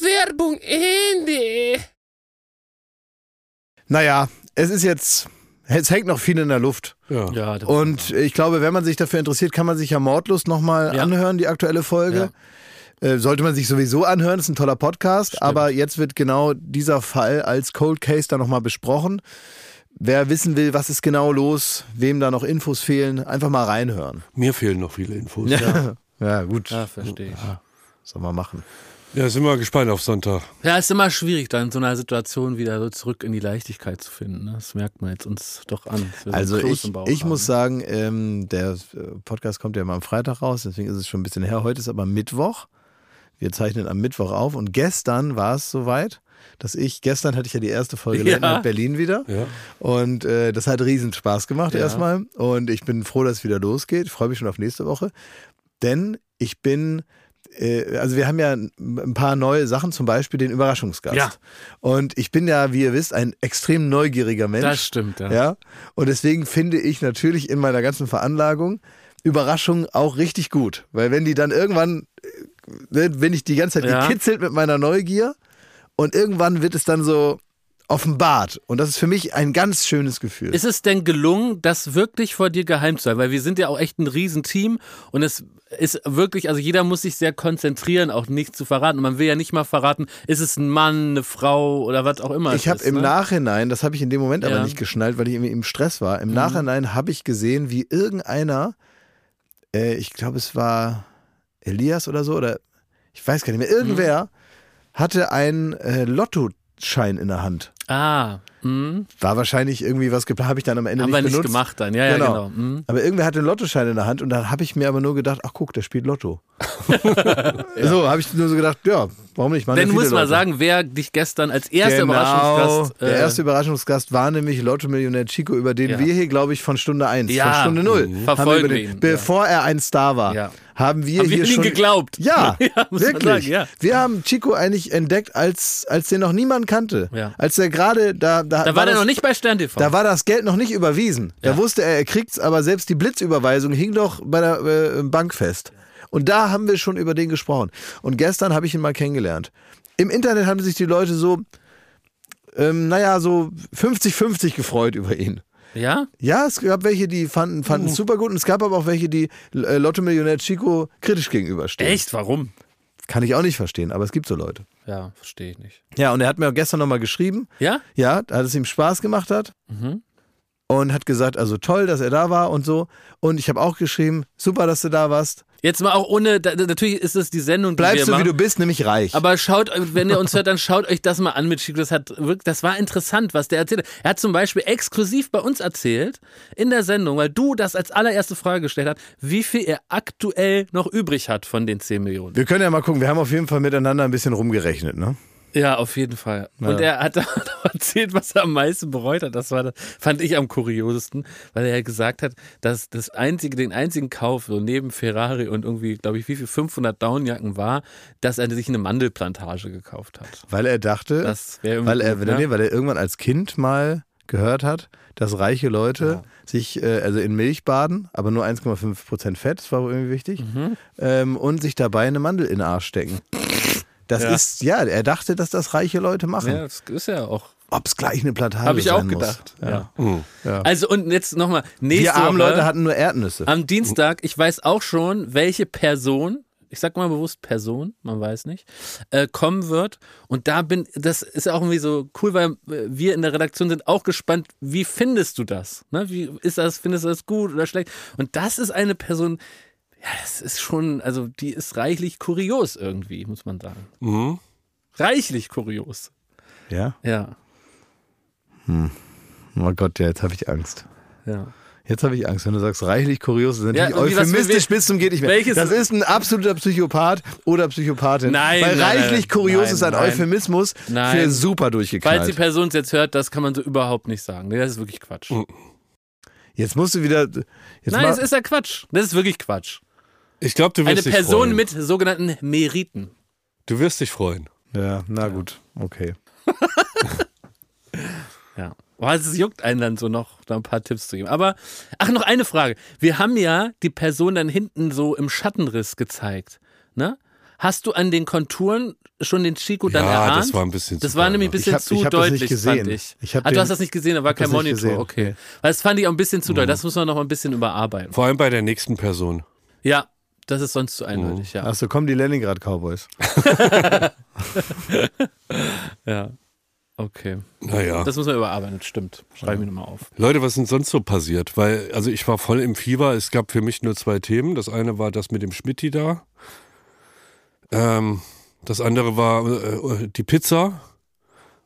Werbung Ende. Naja, es ist jetzt, es hängt noch viel in der Luft. Ja. Ja, Und ich glaube, wenn man sich dafür interessiert, kann man sich ja Mordlust nochmal Ja. anhören, die aktuelle Folge. Äh, Sollte man sich sowieso anhören, ist ein toller Podcast. Aber jetzt wird genau dieser Fall als Cold Case da nochmal besprochen. Wer wissen will, was ist genau los, wem da noch Infos fehlen, einfach mal reinhören. Mir fehlen noch viele Infos. Ja, ja gut. Ja, verstehe ich. Soll man machen. Ja, sind wir gespannt auf Sonntag. Ja, ist immer schwierig, dann in so einer Situation wieder so zurück in die Leichtigkeit zu finden. ne? Das merkt man jetzt uns doch an. Also ich, ich haben. muss sagen, ähm, der äh, Podcast kommt ja mal am Freitag raus, deswegen ist es schon ein bisschen her. Heute ist aber Mittwoch. Wir zeichnen am Mittwoch auf und gestern war es soweit, dass ich, gestern hatte ich ja die erste Folge Ja. Night Berlin wieder Ja. und äh, das hat riesen Spaß gemacht Ja. erstmal und ich bin froh, dass es wieder losgeht. Ich freue mich schon auf nächste Woche, denn ich bin also wir haben ja ein paar neue Sachen, zum Beispiel den Überraschungsgast. Ja. Und ich bin ja, wie ihr wisst, ein extrem neugieriger Mensch. Das stimmt, ja. Ja. Und deswegen finde ich natürlich in meiner ganzen Veranlagung Überraschungen auch richtig gut. Weil wenn die dann irgendwann, äh, bin ich die ganze Zeit Ja. gekitzelt mit meiner Neugier und irgendwann wird es dann so offenbart. Und das ist für mich ein ganz schönes Gefühl. Ist es denn gelungen, das wirklich vor dir geheim zu halten? Weil wir sind ja auch echt ein Riesenteam und es ist wirklich, also jeder muss sich sehr konzentrieren, auch nichts zu verraten. Und man will ja nicht mal verraten, ist es ein Mann, eine Frau oder was auch immer. Ich habe im ne? Nachhinein, das habe ich in dem Moment aber Ja. nicht geschnallt, weil ich irgendwie im Stress war. Im Mhm. Nachhinein habe ich gesehen, wie irgendeiner, äh, ich glaube, es war Elias oder so, oder ich weiß gar nicht mehr, irgendwer Mhm. hatte einen äh, Lottoschein in der Hand. Ah, hm. War wahrscheinlich irgendwie was geplant, habe ich dann am Ende haben nicht wir nicht benutzt. gemacht dann. Ja, ja, genau. Hm. Aber irgendwer hatte einen Lottoschein in der Hand und dann habe ich mir aber nur gedacht, ach guck, der spielt Lotto. So, habe ich nur so gedacht, ja, warum nicht? Ja Denn viele muss mal Leute. sagen, wer dich gestern als erster Genau, Überraschungsgast. der äh, erste Überraschungsgast war nämlich Lotto-Millionär Chico, über den Ja. wir hier, glaube ich, von Stunde 1, Ja, von Stunde 0, mhm. ihn, bevor er ein Star war, Ja. Haben wir Haben wir hier nie schon geglaubt. Ja, Ja, wirklich. sagen, ja. Wir haben Chico eigentlich entdeckt, als als den noch niemand kannte. Ja. Als der gerade da da, Da war der das, noch nicht bei Stern TV. Da war das Geld noch nicht überwiesen. Da wusste er, er kriegt's, aber selbst die Blitzüberweisung hing doch bei der äh, Bank fest. Und da haben wir schon über den gesprochen. Und gestern habe ich ihn mal kennengelernt. Im Internet haben sich die Leute so, ähm, naja, so 50-50 gefreut über ihn. Ja? Ja, es gab welche, die fanden fanden es super gut und es gab aber auch welche, die äh, Lotto-Millionär Chico kritisch gegenüberstehen. Echt? Warum? Kann ich auch nicht verstehen, aber es gibt so Leute. Ja, verstehe ich nicht. Ja, und er hat mir auch gestern nochmal geschrieben. Ja? Ja, dass es ihm Spaß gemacht hat. Mhm. Und hat gesagt, also toll, dass er da war und so. Und ich habe auch geschrieben, super, dass du da warst. Jetzt mal auch ohne, da, natürlich ist es die Sendung, die Bleibst du, wie machen. du bist, nämlich reich. Aber schaut, wenn ihr uns hört, dann schaut euch das mal an mit Chico. Das hat wirklich, das war interessant, was der erzählt hat. Er hat zum Beispiel exklusiv bei uns erzählt, in der Sendung, weil du das als allererste Frage gestellt hast, wie viel er aktuell noch übrig hat von den 10 Millionen. Wir können ja mal gucken, wir haben auf jeden Fall miteinander ein bisschen rumgerechnet, ne? Ja, auf jeden Fall. Ja. Und er hat auch erzählt, was er am meisten bereut hat. Das war, das fand ich am kuriosesten, weil er ja gesagt hat, dass das einzige, den einzigen Kauf, so neben Ferrari und irgendwie, glaube ich, wie viel 500 Downjacken war, dass er sich eine Mandelplantage gekauft hat. Weil er dachte, weil er, ne? nee, weil er irgendwann als Kind mal gehört hat, dass reiche Leute sich äh, also in Milch baden, aber nur 1,5 Prozent Fett, das war wohl irgendwie wichtig, Mhm. ähm, und sich dabei eine Mandel in den Arsch stecken. Das Ja. ist, ja, er dachte, dass das reiche Leute machen. Ja, das ist ja auch. Ob es gleich eine Plantage Habe ich auch gedacht. Ja. Mhm. Ja. Also und jetzt nochmal, nächste Wir armen Woche, Leute hatten nur Erdnüsse. Am Dienstag, ich weiß auch schon, welche Person, ich sag mal bewusst Person, man weiß nicht, äh, kommen wird. Und da bin, das ist auch irgendwie so cool, weil äh, wir in der Redaktion sind auch gespannt, wie findest du das? Ne? Wie ist das, findest du das gut oder schlecht? Und das ist eine Person, ja, das ist schon, also die ist reichlich kurios irgendwie, muss man sagen. Mhm. Reichlich kurios. Ja? Ja, Hm. Oh Gott, ja, jetzt habe ich Angst. ja. Jetzt habe ich Angst, wenn du sagst, reichlich kurios, das ist Ja, natürlich und wie- was- euphemistisch bis zum geht nicht mehr. welches- das ist ein absoluter Psychopath oder Psychopathin. Nein, Weil nein, reichlich kurios nein, ist ein nein. Euphemismus Nein. für super Falls die durchgeknallt. Person es jetzt hört, das kann man so überhaupt nicht sagen. Nee, das ist wirklich Quatsch. Jetzt musst du wieder. Jetzt Nein, das ist ja Quatsch. Das ist wirklich Quatsch. Ich glaube, du wirst Eine dich Person freuen. mit sogenannten Meriten. Du wirst dich freuen. Ja, na gut, okay. Ja. Also es juckt einen dann so noch, da ein paar Tipps zu geben. Aber, ach, noch eine Frage. Wir haben ja die Person dann hinten so im Schattenriss gezeigt. Ne? Hast du an den Konturen schon den Chico dann Ja, erahnt? das war ein bisschen Das zu war nämlich ein bisschen Ich hab- zu ich hab das deutlich, nicht gesehen. fand ich. Ich hab ah, du hast das nicht gesehen, da war kein Monitor. gesehen. Okay. Weil das fand ich auch ein bisschen zu Mhm. doll. Das muss man noch mal ein bisschen überarbeiten. Vor allem bei der nächsten Person. Ja, das ist sonst zu eindeutig, ja. Achso, kommen die Leningrad Cowboys. Ja. Okay. Naja. Das muss man überarbeiten, das stimmt. Schreibe ich mir nochmal auf. Leute, was ist denn sonst so passiert? Weil, also ich war voll im Fieber. Es gab für mich nur zwei Themen. Das eine war das mit dem Schmidti da. Ähm, das andere war äh, die Pizza.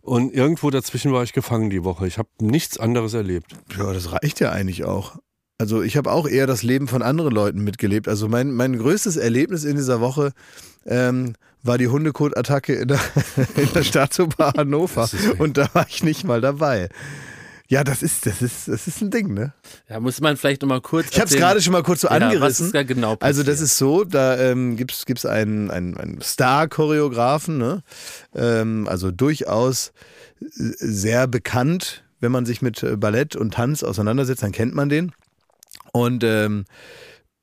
Und irgendwo dazwischen war ich gefangen die Woche. Ich habe nichts anderes erlebt. Ja, das reicht ja eigentlich auch. Also ich habe auch eher das Leben von anderen Leuten mitgelebt. Also mein, mein größtes Erlebnis in dieser Woche ähm, war die Hundekot-Attacke in der, in der Staatsoper Hannover. Und da war ich nicht mal dabei. Ja, das ist, das ist, das ist ein Ding, ne? Ja, muss man vielleicht nochmal kurz. Ich habe es gerade schon mal kurz so ja, angerissen. Da genau Also das ist so, da ähm, gibt es einen, einen, einen Star-Choreografen, ne? ähm, also durchaus äh, sehr bekannt. Wenn man sich mit äh, Ballett und Tanz auseinandersetzt, dann kennt man den. Und, ähm,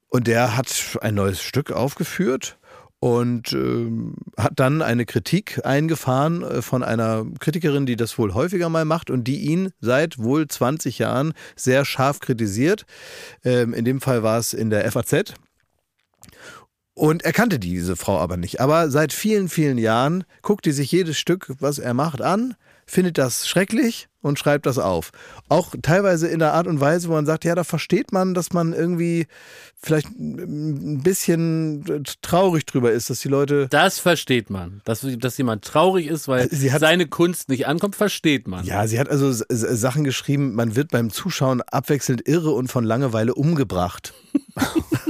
und der hat ein neues Stück aufgeführt und ähm, hat dann eine Kritik eingefahren äh, von einer Kritikerin, die das wohl häufiger mal macht und die ihn seit wohl 20 Jahren sehr scharf kritisiert. Ähm, in dem Fall war es in der FAZ. Und er kannte diese Frau aber nicht. Aber seit vielen, vielen Jahren guckt die sich jedes Stück, was er macht, an, findet das schrecklich und schreibt das auf. Auch teilweise in der Art und Weise, wo man sagt, ja, da versteht man, dass man irgendwie vielleicht ein bisschen traurig drüber ist, dass die Leute. Das versteht man. Dass, dass jemand traurig ist, weil Sie hat- seine Kunst nicht ankommt, versteht man. Ja, sie hat also Sachen geschrieben, man wird beim Zuschauen abwechselnd irre und von Langeweile umgebracht.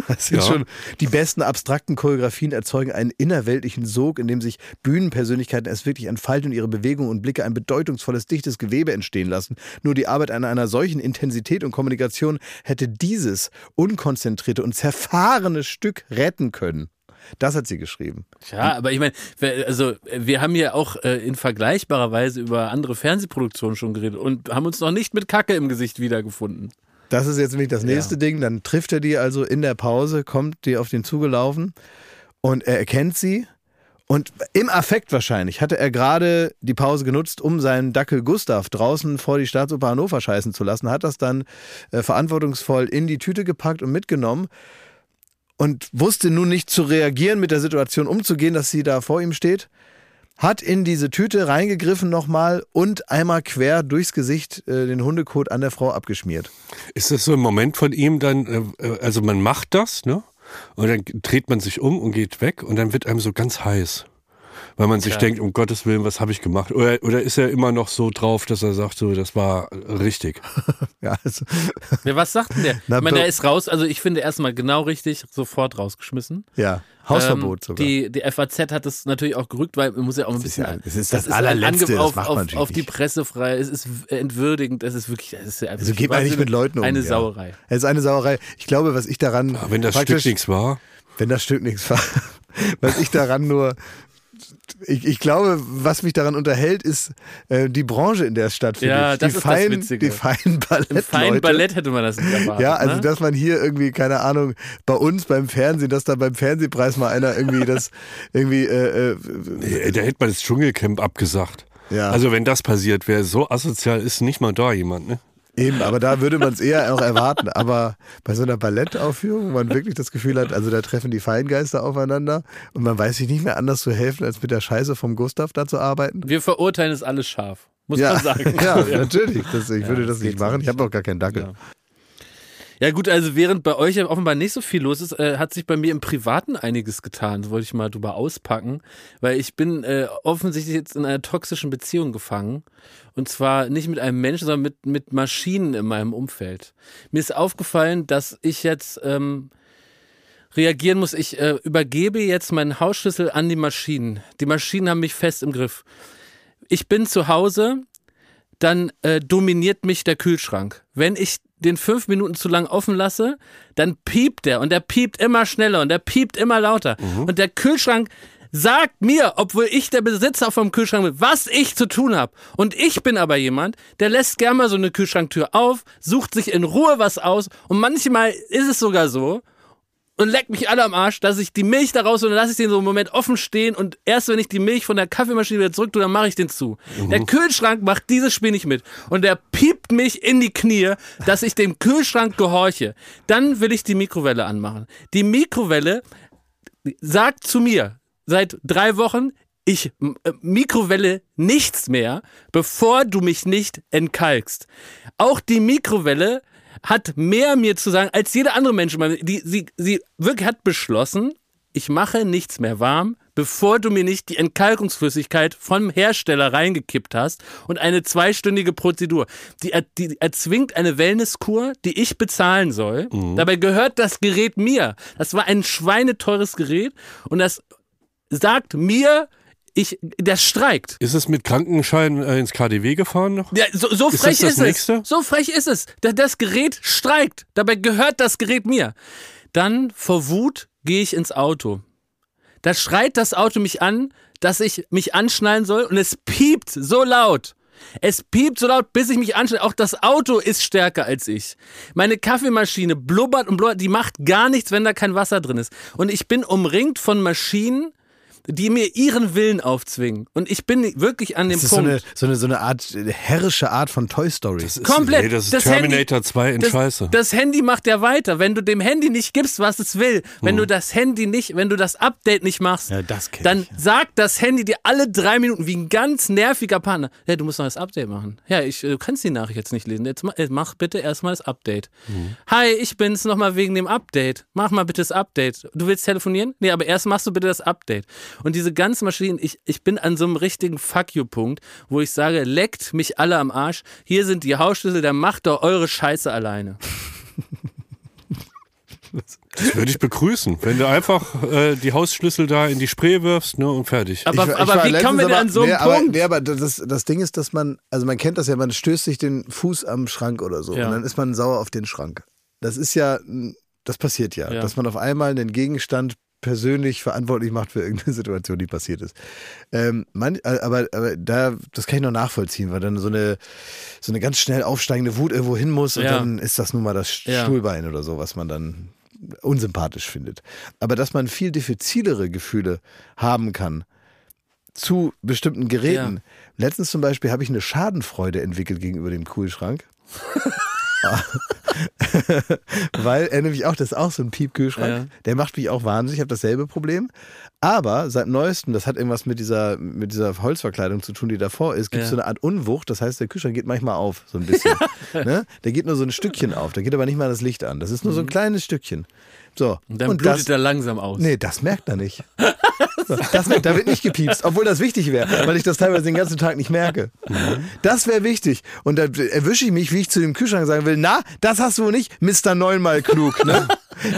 Das sind Ja. schon die besten abstrakten Choreografien erzeugen einen innerweltlichen Sog, in dem sich Bühnenpersönlichkeiten erst wirklich entfalten und ihre Bewegungen und Blicke ein bedeutungsvolles, dichtes Gewebe entstehen lassen. Nur die Arbeit an einer solchen Intensität und Kommunikation hätte dieses unkonzentrierte und zerfahrene Stück retten können. Das hat sie geschrieben. Ja, aber ich meine, wir- also wir haben ja auch äh, in vergleichbarer Weise über andere Fernsehproduktionen schon geredet und haben uns noch nicht mit Kacke im Gesicht wiedergefunden. Das ist jetzt nämlich das nächste Ding. Dann trifft er die also in der Pause, kommt die auf den zugelaufen und er erkennt sie. Und im Affekt wahrscheinlich hatte er gerade die Pause genutzt, um seinen Dackel Gustav draußen vor die Staatsoper Hannover scheißen zu lassen, hat das dann äh, verantwortungsvoll in die Tüte gepackt und mitgenommen und wusste nun nicht zu reagieren, mit der Situation umzugehen, dass sie da vor ihm steht. Hat in diese Tüte reingegriffen nochmal und einmal quer durchs Gesicht äh, den Hundekot an der Frau abgeschmiert. Ist das so ein Moment von ihm dann, äh, also man macht das, ne? Und dann dreht man sich um und geht weg und dann wird einem so ganz heiß. Weil man sich Ja. denkt, um Gottes Willen, was habe ich gemacht? Oder, oder ist er immer noch so drauf, dass er sagt, so, das war richtig? ja, also, Ja, was sagt denn der? Na, ich meine, er ist raus, also ich finde erstmal genau richtig, sofort rausgeschmissen. Ja, Hausverbot ähm, sogar. Die, die FAZ hat es natürlich auch gerückt, weil man muss ja auch ein ist bisschen. ja- das ist das ein Allerletzte, Angriff das auf, macht man auf, auf die nicht. Pressefreiheit. Es ist entwürdigend, es ist wirklich. Es ist ja Also geht man nicht mit Leuten um. Eine ja. Sauerei. Es ist eine Sauerei. Ich glaube, was ich daran. wenn das Stück nichts war. Wenn das Stück nichts war. Was ich daran nur. Ich, ich glaube, was mich daran unterhält, ist äh, die Branche, in der es stattfindet. Ja, das die ist das feinen, Witzige. Die feinen Ballett. Im feinen Ballett hätte man das nicht erwartet. Ja, also ne? dass man hier irgendwie, keine Ahnung, bei uns beim Fernsehen, dass da beim Fernsehpreis mal einer irgendwie das irgendwie äh, äh, Nee, Da hätte man das Dschungelcamp abgesagt. Ja. Also wenn das passiert wäre, so asozial ist nicht mal da jemand, ne? Eben, aber da würde man es eher auch erwarten. Aber bei so einer Ballettaufführung, wo man wirklich das Gefühl hat, also da treffen die Feingeister aufeinander und man weiß sich nicht mehr anders zu helfen, als mit der Scheiße vom Gustav da zu arbeiten. Wir verurteilen es alles scharf, muss ja, man sagen. ja, natürlich. Das, ich Ja, würde das das nicht machen. so Ich habe auch gar keinen Dackel. Ja. Gut, also während bei euch offenbar nicht so viel los ist, äh, hat sich bei mir im Privaten einiges getan. Das wollte ich mal drüber auspacken, weil ich bin äh, offensichtlich jetzt in einer toxischen Beziehung gefangen. Und zwar nicht mit einem Menschen, sondern mit, mit Maschinen in meinem Umfeld. Mir ist aufgefallen, dass ich jetzt ähm, reagieren muss. Ich äh, übergebe jetzt meinen Hausschlüssel an die Maschinen. Die Maschinen haben mich fest im Griff. Ich bin zu Hause, dann äh, dominiert mich der Kühlschrank. Wenn ich den fünf Minuten zu lang offen lasse, dann piept der und der piept immer schneller und der piept immer lauter. Und der Kühlschrank sagt mir, obwohl ich der Besitzer vom Kühlschrank bin, was ich zu tun habe. Und ich bin aber jemand, der lässt gerne mal so eine Kühlschranktür auf, sucht sich in Ruhe was aus und manchmal ist es sogar so, und leckt mich alle am Arsch, dass ich die Milch da raus und dann lasse ich den so einen Moment offen stehen und erst wenn ich die Milch von der Kaffeemaschine wieder zurück tue, dann mache ich den zu. Der Kühlschrank macht dieses Spiel nicht mit und der piept mich in die Knie, dass ich dem Kühlschrank gehorche. Dann will ich die Mikrowelle anmachen. Die Mikrowelle sagt zu mir seit drei Wochen, ich äh, Mikrowelle nichts mehr, bevor du mich nicht entkalkst. Auch die Mikrowelle hat mehr mir zu sagen als jeder andere Mensch. Die, sie, sie wirklich hat beschlossen, ich mache nichts mehr warm, bevor du mir nicht die Entkalkungsflüssigkeit vom Hersteller reingekippt hast und eine zweistündige Prozedur. Die, er- die erzwingt eine Wellnesskur, die ich bezahlen soll. Dabei gehört das Gerät mir. Das war ein schweineteures Gerät und das sagt mir, ich, das streikt. Ist es mit Krankenschein äh, ins KDW gefahren noch? Ja, so, so Ist frech das ist, das es. nächste? So frech ist es. Da- Das Gerät streikt. Dabei gehört das Gerät mir. Dann vor Wut gehe ich ins Auto. Da schreit das Auto mich an, dass ich mich anschnallen soll und es piept so laut. Es piept so laut, bis ich mich anschnalle. Auch das Auto ist stärker als ich. Meine Kaffeemaschine blubbert und blubbert. Die macht gar nichts, wenn da kein Wasser drin ist. Und ich bin umringt von Maschinen, die mir ihren Willen aufzwingen. Und ich bin wirklich an dem Das ist so Punkt. eine, so, eine, so eine Art äh, herrische Art von Toy Story. Komplett. Nee, das ist Terminator 2 in das, Scheiße. Das Handy macht ja weiter. Wenn du dem Handy nicht gibst, was es will, wenn du das Handy nicht, wenn du das Update nicht machst, dann sagt das Handy dir alle drei Minuten wie ein ganz nerviger Partner, ja, du musst noch das Update machen. Ja, ich, äh, du kannst die Nachricht jetzt nicht lesen. Jetzt ma- äh, mach bitte erstmal das Update. Hi, ich bin's nochmal wegen dem Update. Mach mal bitte das Update. Du willst telefonieren? Nee, aber erst machst du bitte das Update. Und diese ganzen Maschinen, ich, ich bin an so einem richtigen Fuck you-Punkt, wo ich sage, leckt mich alle am Arsch. Hier sind die Hausschlüssel, dann macht doch eure Scheiße alleine. Das würde ich begrüßen, wenn du einfach äh, die Hausschlüssel da in die Spree wirfst ne, und fertig. Aber, Ich ich aber war wie kommen wir denn an so einen nee, aber, Punkt? Nee, aber das, das Ding ist, dass man, also man kennt das ja, man stößt sich den Fuß am Schrank oder so Ja. und dann ist man sauer auf den Schrank. Das ist ja, das passiert ja, Ja. dass man auf einmal einen Gegenstand persönlich verantwortlich macht für irgendeine Situation, die passiert ist. Ähm, man, äh, aber, aber da, das kann ich noch nachvollziehen, weil dann so eine, so eine ganz schnell aufsteigende Wut irgendwo hin muss und Ja. dann ist das nun mal das Ja. Stuhlbein oder so, was man dann unsympathisch findet. Aber dass man viel diffizilere Gefühle haben kann zu bestimmten Geräten. Letztens zum Beispiel habe ich eine Schadenfreude entwickelt gegenüber dem Kühlschrank. Weil er nämlich auch, das ist auch so ein Piepkühlschrank, Ja. der macht mich auch wahnsinnig, ich habe dasselbe Problem. Aber seit neuestem, das hat irgendwas mit dieser, mit dieser Holzverkleidung zu tun, die davor ist, gibt es Ja. so eine Art Unwucht. Das heißt, der Kühlschrank geht manchmal auf, so ein bisschen. ne? Der geht nur so ein Stückchen auf, da geht aber nicht mal das Licht an. Das ist nur so ein kleines Stückchen. So. Und dann blutet er langsam aus. Nee, das merkt er nicht. Das, da wird nicht gepiepst, obwohl das wichtig wäre, weil ich das teilweise den ganzen Tag nicht merke. Das wäre wichtig. Und da erwische ich mich, wie ich zu dem Kühlschrank sagen will, na, das hast du wohl nicht, Mr. Neunmal klug, ne?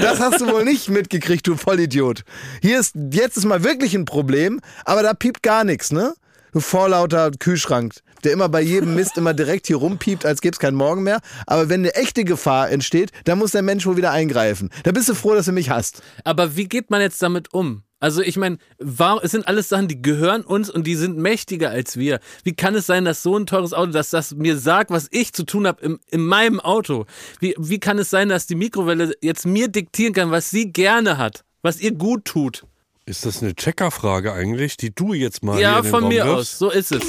Das hast du wohl nicht mitgekriegt, du Vollidiot. Hier ist, jetzt ist mal wirklich ein Problem, aber da piept gar nichts, ne? Du vorlauter Kühlschrank, der immer bei jedem Mist immer direkt hier rumpiept, als gäbe es keinen Morgen mehr. Aber wenn eine echte Gefahr entsteht, dann muss der Mensch wohl wieder eingreifen. Da bist du froh, dass du mich hast. Aber wie geht man jetzt damit um? Also ich meine, warum- es sind alles Sachen, die gehören uns und die sind mächtiger als wir. Wie kann es sein, dass so ein teures Auto, dass das mir sagt, was ich zu tun habe im, in meinem Auto? Wie, wie kann es sein, dass die Mikrowelle jetzt mir diktieren kann, was sie gerne hat, was ihr gut tut? Ist das eine Checkerfrage eigentlich, die du jetzt mal hier ja, in den von Raum mir wirfst? aus, so ist es.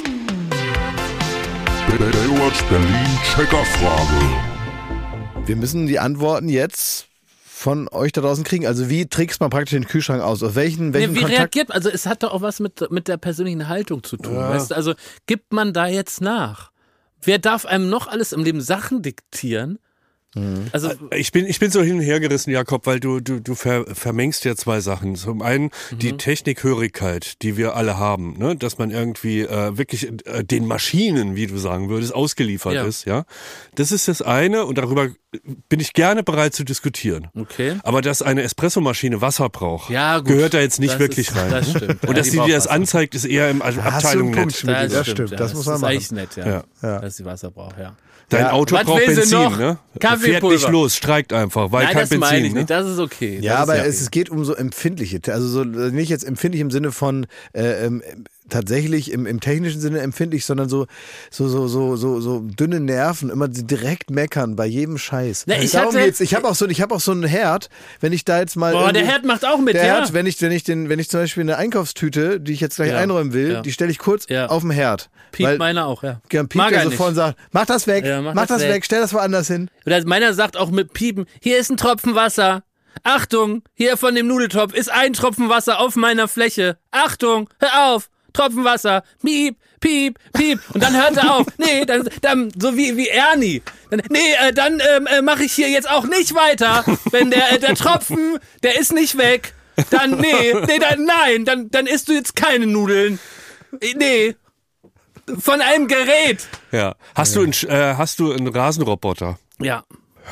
Baywatch Berlin Checkerfrage. Wir müssen die Antworten jetzt von euch da draußen kriegen. Also wie trickst man praktisch den Kühlschrank aus? Auf welchen, welchen Nee, wie Kontakt? reagiert Also es hat doch auch was mit, mit der persönlichen Haltung zu tun. Ja. Weißt? Also gibt man da jetzt nach? Wer darf einem noch alles im Leben Sachen diktieren? Also Ich bin, ich bin so hin und her gerissen, Jakob, weil du, du, du ver, vermengst ja zwei Sachen. Zum einen die Mhm. Technikhörigkeit, die wir alle haben, ne? dass man irgendwie äh, wirklich äh, den Maschinen, wie du sagen würdest, ausgeliefert Ja. ist. Ja, Das ist das eine und darüber bin ich gerne bereit zu diskutieren. Okay. Aber dass eine Espressomaschine Wasser braucht, Ja, gut. gehört da jetzt nicht Das wirklich ist- rein. das ne? stimmt. Ja, Und dass die sie dir das anzeigt, ist eher im Abteilung nett. Schmidt. Das stimmt, das muss man ist machen. echt nett, ja. Ja. Ja. Dass sie Wasser braucht, ja. Dein Ja. Auto Was braucht Benzin, noch? ne? Fährt Kaffeepulver. nicht los, streikt einfach, weil Nein, kein das Benzin. meine ich ne? nicht. Das ist okay. Ja, das aber ist es, es geht um so empfindliche, also so nicht jetzt empfindlich im Sinne von äh, ähm, tatsächlich im, im technischen Sinne empfindlich, sondern so so so so so, so dünne Nerven, immer direkt meckern bei jedem Scheiß. Na, ich Darum hatte- geht's. Ich habe auch so ich habe auch so einen Herd, wenn ich da jetzt mal Boah, der Herd macht auch mit, der ja. Herd, wenn ich wenn ich den wenn ich zum Beispiel eine Einkaufstüte, die ich jetzt gleich Ja, einräumen will, ja. die stelle ich kurz Ja. auf den Herd. Piept meiner auch, ja. Dann piept Mag er sofort und sagt, mach das weg, mach, mach das das weg. weg. stell das woanders hin. Oder meiner sagt auch mit Piepen, hier ist ein Tropfen Wasser. Achtung, hier von dem Nudeltopf ist ein Tropfen Wasser auf meiner Fläche. Achtung, hör auf, Tropfen Wasser. Piep, piep, piep. Und dann hört er auf. Nee, dann, dann so wie, wie Ernie. Dann, nee, äh, dann ähm, äh, mache ich hier jetzt auch nicht weiter. Wenn der, äh, der Tropfen, der ist nicht weg. Dann, nee, nee, dann, nein, dann, dann isst du jetzt keine Nudeln. Äh, Nee. Von einem Gerät. Ja. Hast, Du einen, äh, hast du einen Rasenroboter? Ja.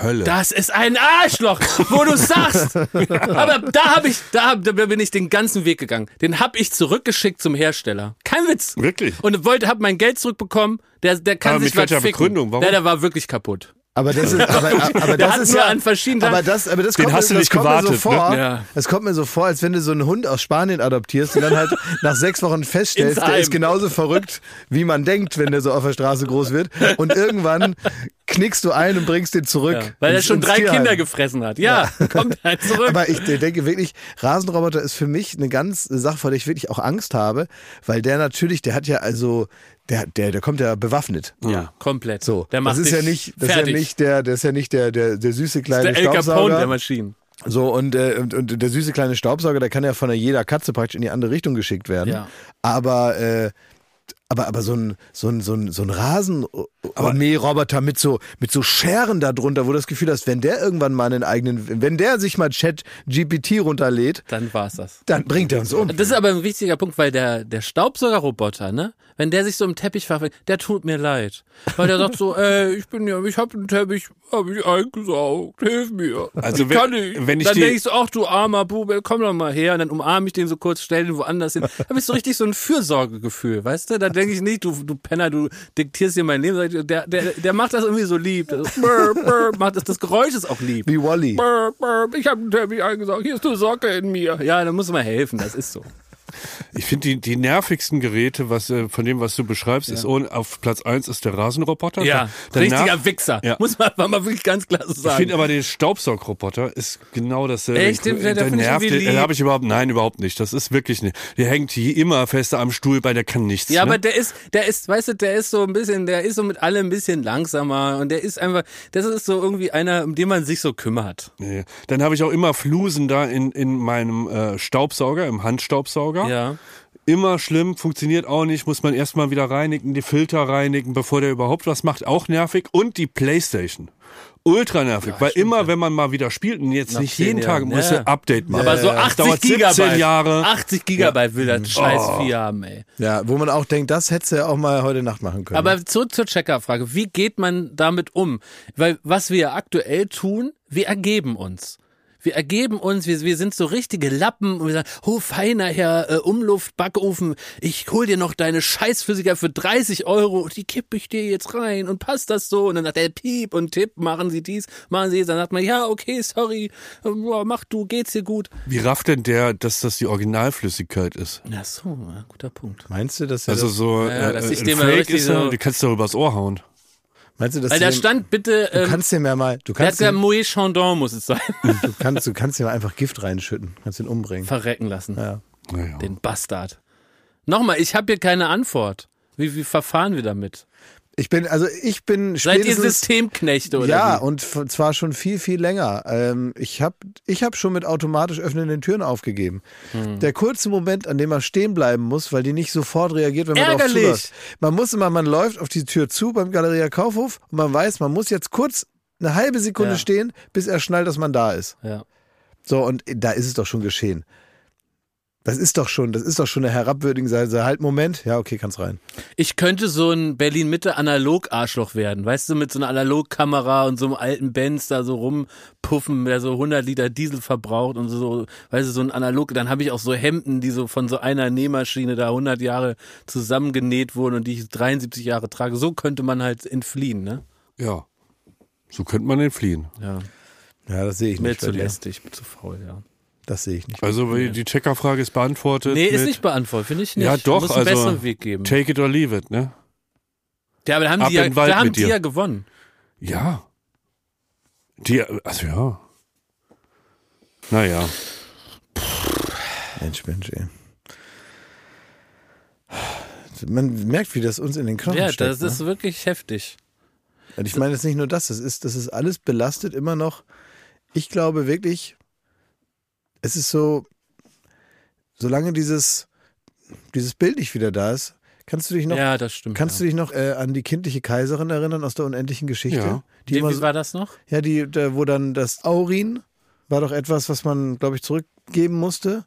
Hölle. Das ist ein Arschloch, wo du sagst. Aber da habe ich, da, hab, da bin ich den ganzen Weg gegangen. Den habe ich zurückgeschickt zum Hersteller. Kein Witz. Wirklich? Und wollte, habe mein Geld zurückbekommen. Der, der kann Aber sich mit was welcher ficken. Begründung? Warum? Der, der war wirklich kaputt. Aber das ist, aber, aber das hat ist nur ja, an verschiedenen aber das, aber das Den kommt, hast mir, du das nicht kommt mir so gewartet, vor. ne? Ja. Es kommt mir so vor, als wenn du so einen Hund aus Spanien adoptierst und dann halt nach sechs Wochen feststellst, der ist genauso verrückt, wie man denkt, wenn der so auf der Straße groß wird. Und irgendwann knickst du ein und bringst den zurück. Ja, weil er schon drei Tierheim. Kinder gefressen hat. Ja, kommt halt zurück. Aber ich denke wirklich, Rasenroboter ist für mich eine ganz Sache, vor der ich wirklich auch Angst habe, weil der natürlich, der hat ja also, der, der, der kommt ja bewaffnet. ja, komplett. So, der macht das ist ja nicht, das ist ja nicht der, der ist ja nicht der, der, der süße kleine der El Capone Staubsauger. der Maschinen. So, und, äh, und, und der süße kleine Staubsauger, der kann ja von jeder Katze praktisch in die andere Richtung geschickt werden. Ja. Aber äh, Aber, aber so ein, so ein, so ein, so ein Rasenmäherroboter mit so, mit so Scheren da drunter, wo du das Gefühl hast, wenn der irgendwann mal einen eigenen, wenn der sich mal Chat GPT runterlädt, Dann war's das. dann bringt er uns um. Das ist aber ein wichtiger Punkt, weil der, der Staubsaugerroboter, ne? Wenn der sich so im Teppich verfängt, der tut mir leid. Weil der sagt so, ey, ich bin ja, ich hab den Teppich, hab ich eingesaugt, hilf mir. Also ich wenn- kann nicht. wenn ich dann die- denk ich so, ach du armer Bube, komm doch mal her. Und dann umarme ich den so kurz, stell den woanders hin. Da hab ich so richtig so ein Fürsorgegefühl, weißt du? Da denke ich nicht, du, du Penner, du diktierst dir mein Leben. Der, der, der macht das irgendwie so lieb. So, brr, brr, macht das, das Geräusch ist auch lieb. Wie Wally. Brr, brr, ich hab den Teppich eingesaugt, hier ist eine Socke in mir. Ja, da muss man helfen, das ist so. Ich finde die, die nervigsten Geräte, was äh, von dem, was du beschreibst, ist ohne, auf Platz eins ist der Rasenroboter. Ja, Da- richtiger Wichser. Ja. Muss man einfach mal wirklich ganz klar so Ich sagen. finde aber den Staubsaugroboter ist genau dasselbe. Echt? Den- den der find ich nervt, den lieb. habe ich überhaupt, nein, überhaupt nicht. Das ist wirklich nicht. Der hängt hier immer fester am Stuhl, weil der kann nichts. ja, ne? aber der ist, der ist, weißt du, der ist so ein bisschen, der ist so mit allem ein bisschen langsamer und der ist einfach, das ist so irgendwie einer, um den man sich so kümmert. Nee. Dann habe ich auch immer Flusen da in, in meinem äh, Staubsauger, im Handstaubsauger. Ja. Immer schlimm, funktioniert auch nicht, muss man erstmal wieder reinigen, die Filter reinigen, bevor der überhaupt was macht. Auch nervig. Und die Playstation. Ultra nervig, weil immer, wenn man mal wieder spielt und jetzt Nach nicht jeden Tag, Jahren, muss ja. er Update machen. Aber so Das 80 dauert 17 Gigabyte. Jahre. 80 Gigabyte will das scheiß Oh. Vieh haben, ey. Ja, wo man auch denkt, das hättest du ja auch mal heute Nacht machen können. Aber zurück zur Checkerfrage. Wie geht man damit um? Weil was wir aktuell tun, wir ergeben uns. Wir ergeben uns, wir, wir sind so richtige Lappen und wir sagen, oh feiner Herr äh, Umluft, Backofen, ich hol dir noch deine Scheißphysiker für 30 Euro und die kippe ich dir jetzt rein und passt das so? Und dann sagt er Piep und Tipp, machen Sie dies, machen Sie das. Dann sagt man, ja, okay, sorry, äh, boah, mach du, geht's dir gut. Wie rafft denn der, dass das die Originalflüssigkeit ist? Ja, so, guter Punkt. Meinst du, dass er Also das, so, Ja, äh, dass ich ein dem richtig ist ja, so- die kannst du übers Ohr hauen. Meinst du, dass Weil du da stand bitte, du ähm, kannst dem ja mal, du der hat kannst, gesagt, dem, Moët Chandon muss es sein. du kannst, du kannst ihm einfach Gift reinschütten, kannst ihn umbringen. Verrecken lassen. Ja. Naja. Den Bastard. Nochmal, ich habe hier keine Antwort. Wie, wie verfahren wir damit? Ich bin, also ich bin Seid ihr Systemknechte oder ja, wie? und zwar schon viel, viel länger. Ähm, ich habe ich hab schon mit automatisch öffnenden Türen aufgegeben. Hm. Der kurze Moment, an dem man stehen bleiben muss, weil die nicht sofort reagiert, wenn man drauf Ärgerlich. zuläuft. Man muss immer, man läuft auf die Tür zu beim Galeria Kaufhof und man weiß, man muss jetzt kurz eine halbe Sekunde Ja. stehen, bis er schnallt, dass man da ist. Ja. So, und da ist es doch schon geschehen. Das ist doch schon, das ist doch schon eine herabwürdigende Seite. Halt, Moment, ja, okay, kannst rein. Ich könnte so ein Berlin-Mitte-Analog-Arschloch werden. Weißt du, mit so einer Analogkamera und so einem alten Benz da so rumpuffen, der so 100 Liter Diesel verbraucht und so, weißt du, so ein Analog. Dann habe ich auch so Hemden, die so von so einer Nähmaschine da 100 Jahre zusammengenäht wurden und die ich 73 Jahre trage. So könnte man halt entfliehen, ne? Ja. So könnte man entfliehen. Ja. Ja, das sehe ich Mir nicht. zu bei dir. lästig, zu faul, ja. Das sehe ich nicht. Also wie die Checkerfrage ist beantwortet. Nee, ist nicht beantwortet, finde ich nicht. Ja, doch, Muss einen also besseren Weg geben. take it or leave it, ne? Ja, aber da haben Ab die ja, da haben die dir. ja gewonnen. Ja. Die, also ja. Naja. Mensch, Mensch, ey. Man merkt, wie das uns in den Knochen Ja, steckt. das ist ne? wirklich heftig. Und ich meine jetzt nicht nur das, das ist, das ist alles belastet immer noch. Ich glaube wirklich, es ist so, solange dieses, dieses Bild nicht wieder da ist, kannst du dich noch, Ja, das stimmt. kannst du dich noch äh, an die kindliche Kaiserin erinnern aus der unendlichen Geschichte? Ja. Die Wie, immer wie war das noch? ja, die, da, wo dann das Aurin war doch etwas, was man, glaube ich, zurückgeben musste.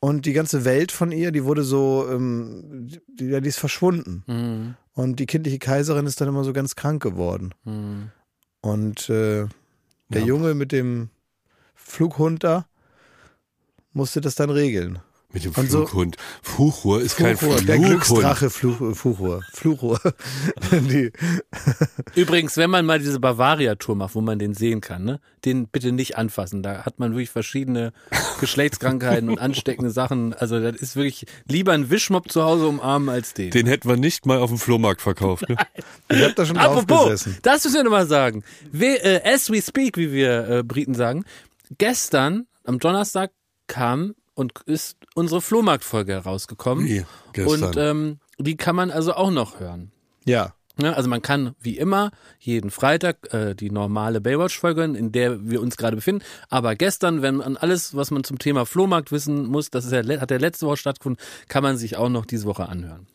Und die ganze Welt von ihr, die wurde so, ähm, die, ja, die ist verschwunden. Mhm. Und die kindliche Kaiserin ist dann immer so ganz krank geworden. Mhm. Und äh, der Ja. Junge mit dem Flughund musste das dann regeln. Mit dem Und so- Flughund. Fluchrohr ist kein Fluchrohr, der Flughund. Glücksdrache Fluch. Fluchrohr. die, Übrigens, wenn man mal diese Bavaria-Tour macht, wo man den sehen kann, ne, den bitte nicht anfassen. Da hat man wirklich verschiedene Geschlechtskrankheiten und ansteckende Sachen. Also das ist wirklich lieber ein Wischmopp zu Hause umarmen als den. Den hätten wir nicht mal auf dem Flohmarkt verkauft. Ne? ich hab da schon Apropos, gesessen. das müssen wir nochmal sagen. We, äh, as we speak, wie wir äh, Briten sagen, gestern am Donnerstag kam und ist unsere Flohmarktfolge herausgekommen. Wie? Gestern. Und ähm, die kann man also auch noch hören. Ja. Ja, also man kann wie immer jeden Freitag äh, die normale Baywatch-Folge, in der wir uns gerade befinden. Aber gestern, wenn man alles, was man zum Thema Flohmarkt wissen muss, das ist ja, hat ja letzte Woche stattgefunden, kann man sich auch noch diese Woche anhören.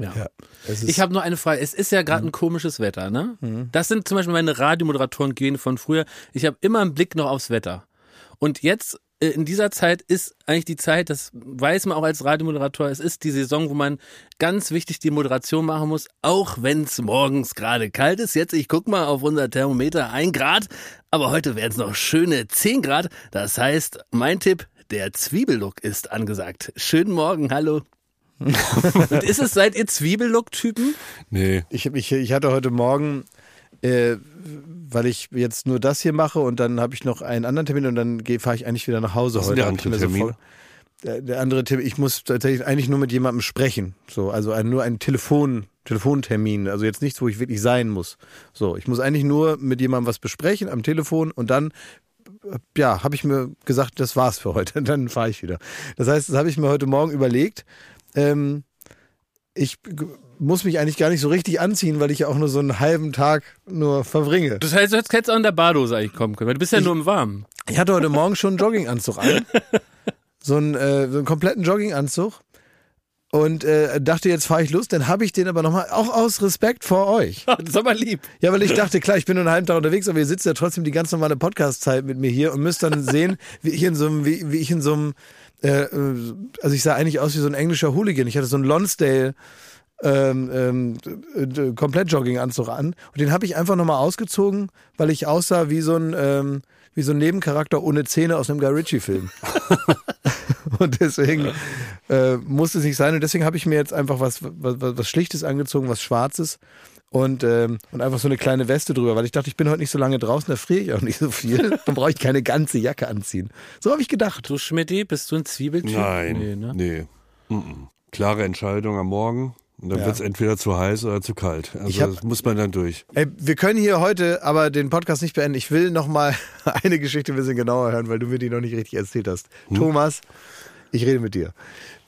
Ja. ist- Ich habe nur eine Frage. Es ist ja gerade ein komisches Wetter, ne? Mhm. Das sind zum Beispiel meine Radiomoderatoren gene von früher. Ich habe immer einen Blick noch aufs Wetter. Und jetzt in dieser Zeit ist eigentlich die Zeit, das weiß man auch als Radiomoderator, es ist die Saison, wo man ganz wichtig die Moderation machen muss, auch wenn es morgens gerade kalt ist. Jetzt, ich guck mal auf unser Thermometer, ein Grad, aber heute werden es noch schöne 10 Grad. Das heißt, mein Tipp, der Zwiebellook ist angesagt. Schönen Morgen, hallo. Und ist es, seid ihr Zwiebellook-Typen? Nee. Ich, ich, ich hatte heute Morgen, äh, weil ich jetzt nur das hier mache und dann habe ich noch einen anderen Termin und dann fahre ich eigentlich wieder nach Hause Was ist heute. der Hab ich andere so Termin? vor- der, der andere Termin, ich muss tatsächlich eigentlich nur mit jemandem sprechen. So, also ein, nur ein Telefon, Telefontermin. Also jetzt nichts, wo ich wirklich sein muss. So, ich muss eigentlich nur mit jemandem was besprechen am Telefon und dann ja, habe ich mir gesagt, das war's für heute. Dann fahre ich wieder. Das heißt, das habe ich mir heute Morgen überlegt. Ähm, ich muss mich eigentlich gar nicht so richtig anziehen, weil ich ja auch nur so einen halben Tag nur verbringe. Das heißt, du hättest auch in der Badehose eigentlich kommen können, weil du bist ja nur im Warmen. Ich hatte heute Morgen schon einen Jogginganzug an. So einen, äh, so einen kompletten Jogginganzug. Und äh, dachte, jetzt fahre ich los. Dann habe ich den aber nochmal, auch aus Respekt vor euch. Das ist aber lieb. Ja, weil ich dachte, klar, ich bin nur einen halben Tag unterwegs, aber ihr sitzt ja trotzdem die ganz normale Podcast-Zeit mit mir hier und müsst dann sehen, wie ich in so einem, wie, wie ich in so einem, äh, äh, also ich sah eigentlich aus wie so ein englischer Hooligan. Ich hatte so einen Lonsdale ähm, ähm, äh, komplett Jogginganzug an und den habe ich einfach nochmal ausgezogen, weil ich aussah wie so ein ähm, wie so ein Nebencharakter ohne Zähne aus einem Guy Ritchie-Film. und deswegen äh, musste es nicht sein und deswegen habe ich mir jetzt einfach was, was, was Schlichtes angezogen, was Schwarzes und, ähm, und einfach so eine kleine Weste drüber, weil ich dachte, ich bin heute nicht so lange draußen, da friere ich auch nicht so viel. Dann brauche ich keine ganze Jacke anziehen. So habe ich gedacht. Du Schmidti, bist du ein Zwiebeltyp? Nein. Nee, ne? Nee. Mhm. Klare Entscheidung am Morgen. Und dann Ja. wird's entweder zu heiß oder zu kalt. Also hab- das muss man dann durch. Ey, wir können hier heute aber den Podcast nicht beenden. Ich will noch mal eine Geschichte ein bisschen genauer hören, weil du mir die noch nicht richtig erzählt hast. Hm? Thomas, ich rede mit dir.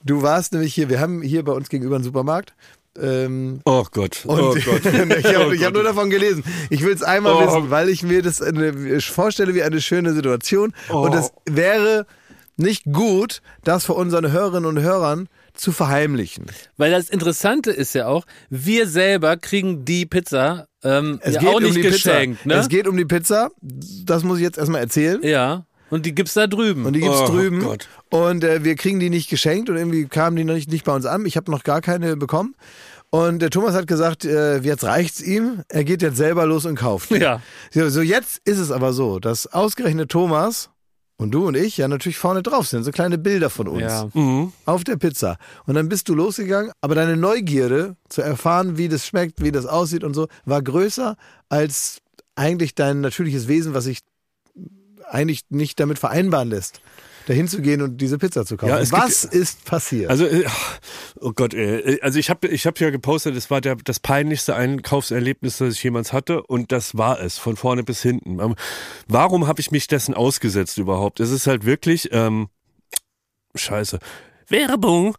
Du warst nämlich hier, wir haben hier bei uns gegenüber einen Supermarkt. Ähm, Oh Gott. oh Gott. ich habe Oh hab nur davon gelesen. Ich will es einmal Oh. wissen, weil ich mir das eine, vorstelle wie eine schöne Situation. Oh. Und es wäre nicht gut, das vor unseren Hörerinnen und Hörern zu verheimlichen. Weil das Interessante ist ja auch, wir selber kriegen die Pizza ähm, Es ja geht auch um nicht die geschenkt, Pizza. ne? Es geht um die Pizza. Das muss ich jetzt erstmal erzählen. ja. Und die gibt's da drüben. Und die gibt's Oh drüben. Gott. Und äh, wir kriegen die nicht geschenkt und irgendwie kamen die noch nicht, nicht bei uns an. Ich habe noch gar keine bekommen. Und der Thomas hat gesagt, äh, jetzt reicht's ihm. Er geht jetzt selber los und kauft. die. Ja. So, so jetzt ist es aber so, dass ausgerechnet Thomas und du und ich ja natürlich vorne drauf sind, so kleine Bilder von uns Ja. Mhm. auf der Pizza. Und dann bist du losgegangen, aber deine Neugierde zu erfahren, wie das schmeckt, wie das aussieht und so, war größer als eigentlich dein natürliches Wesen, was sich eigentlich nicht damit vereinbaren lässt, dahin zu gehen und diese Pizza zu kaufen. Ja, es gibt- was ist passiert? Also, äh, oh Gott, ey. Also ich habe ich hab ja gepostet, es war der, das peinlichste Einkaufserlebnis, das ich jemals hatte und das war es, von vorne bis hinten. Ähm, Warum habe ich mich dessen ausgesetzt überhaupt? Es ist halt wirklich, ähm, scheiße, Werbung.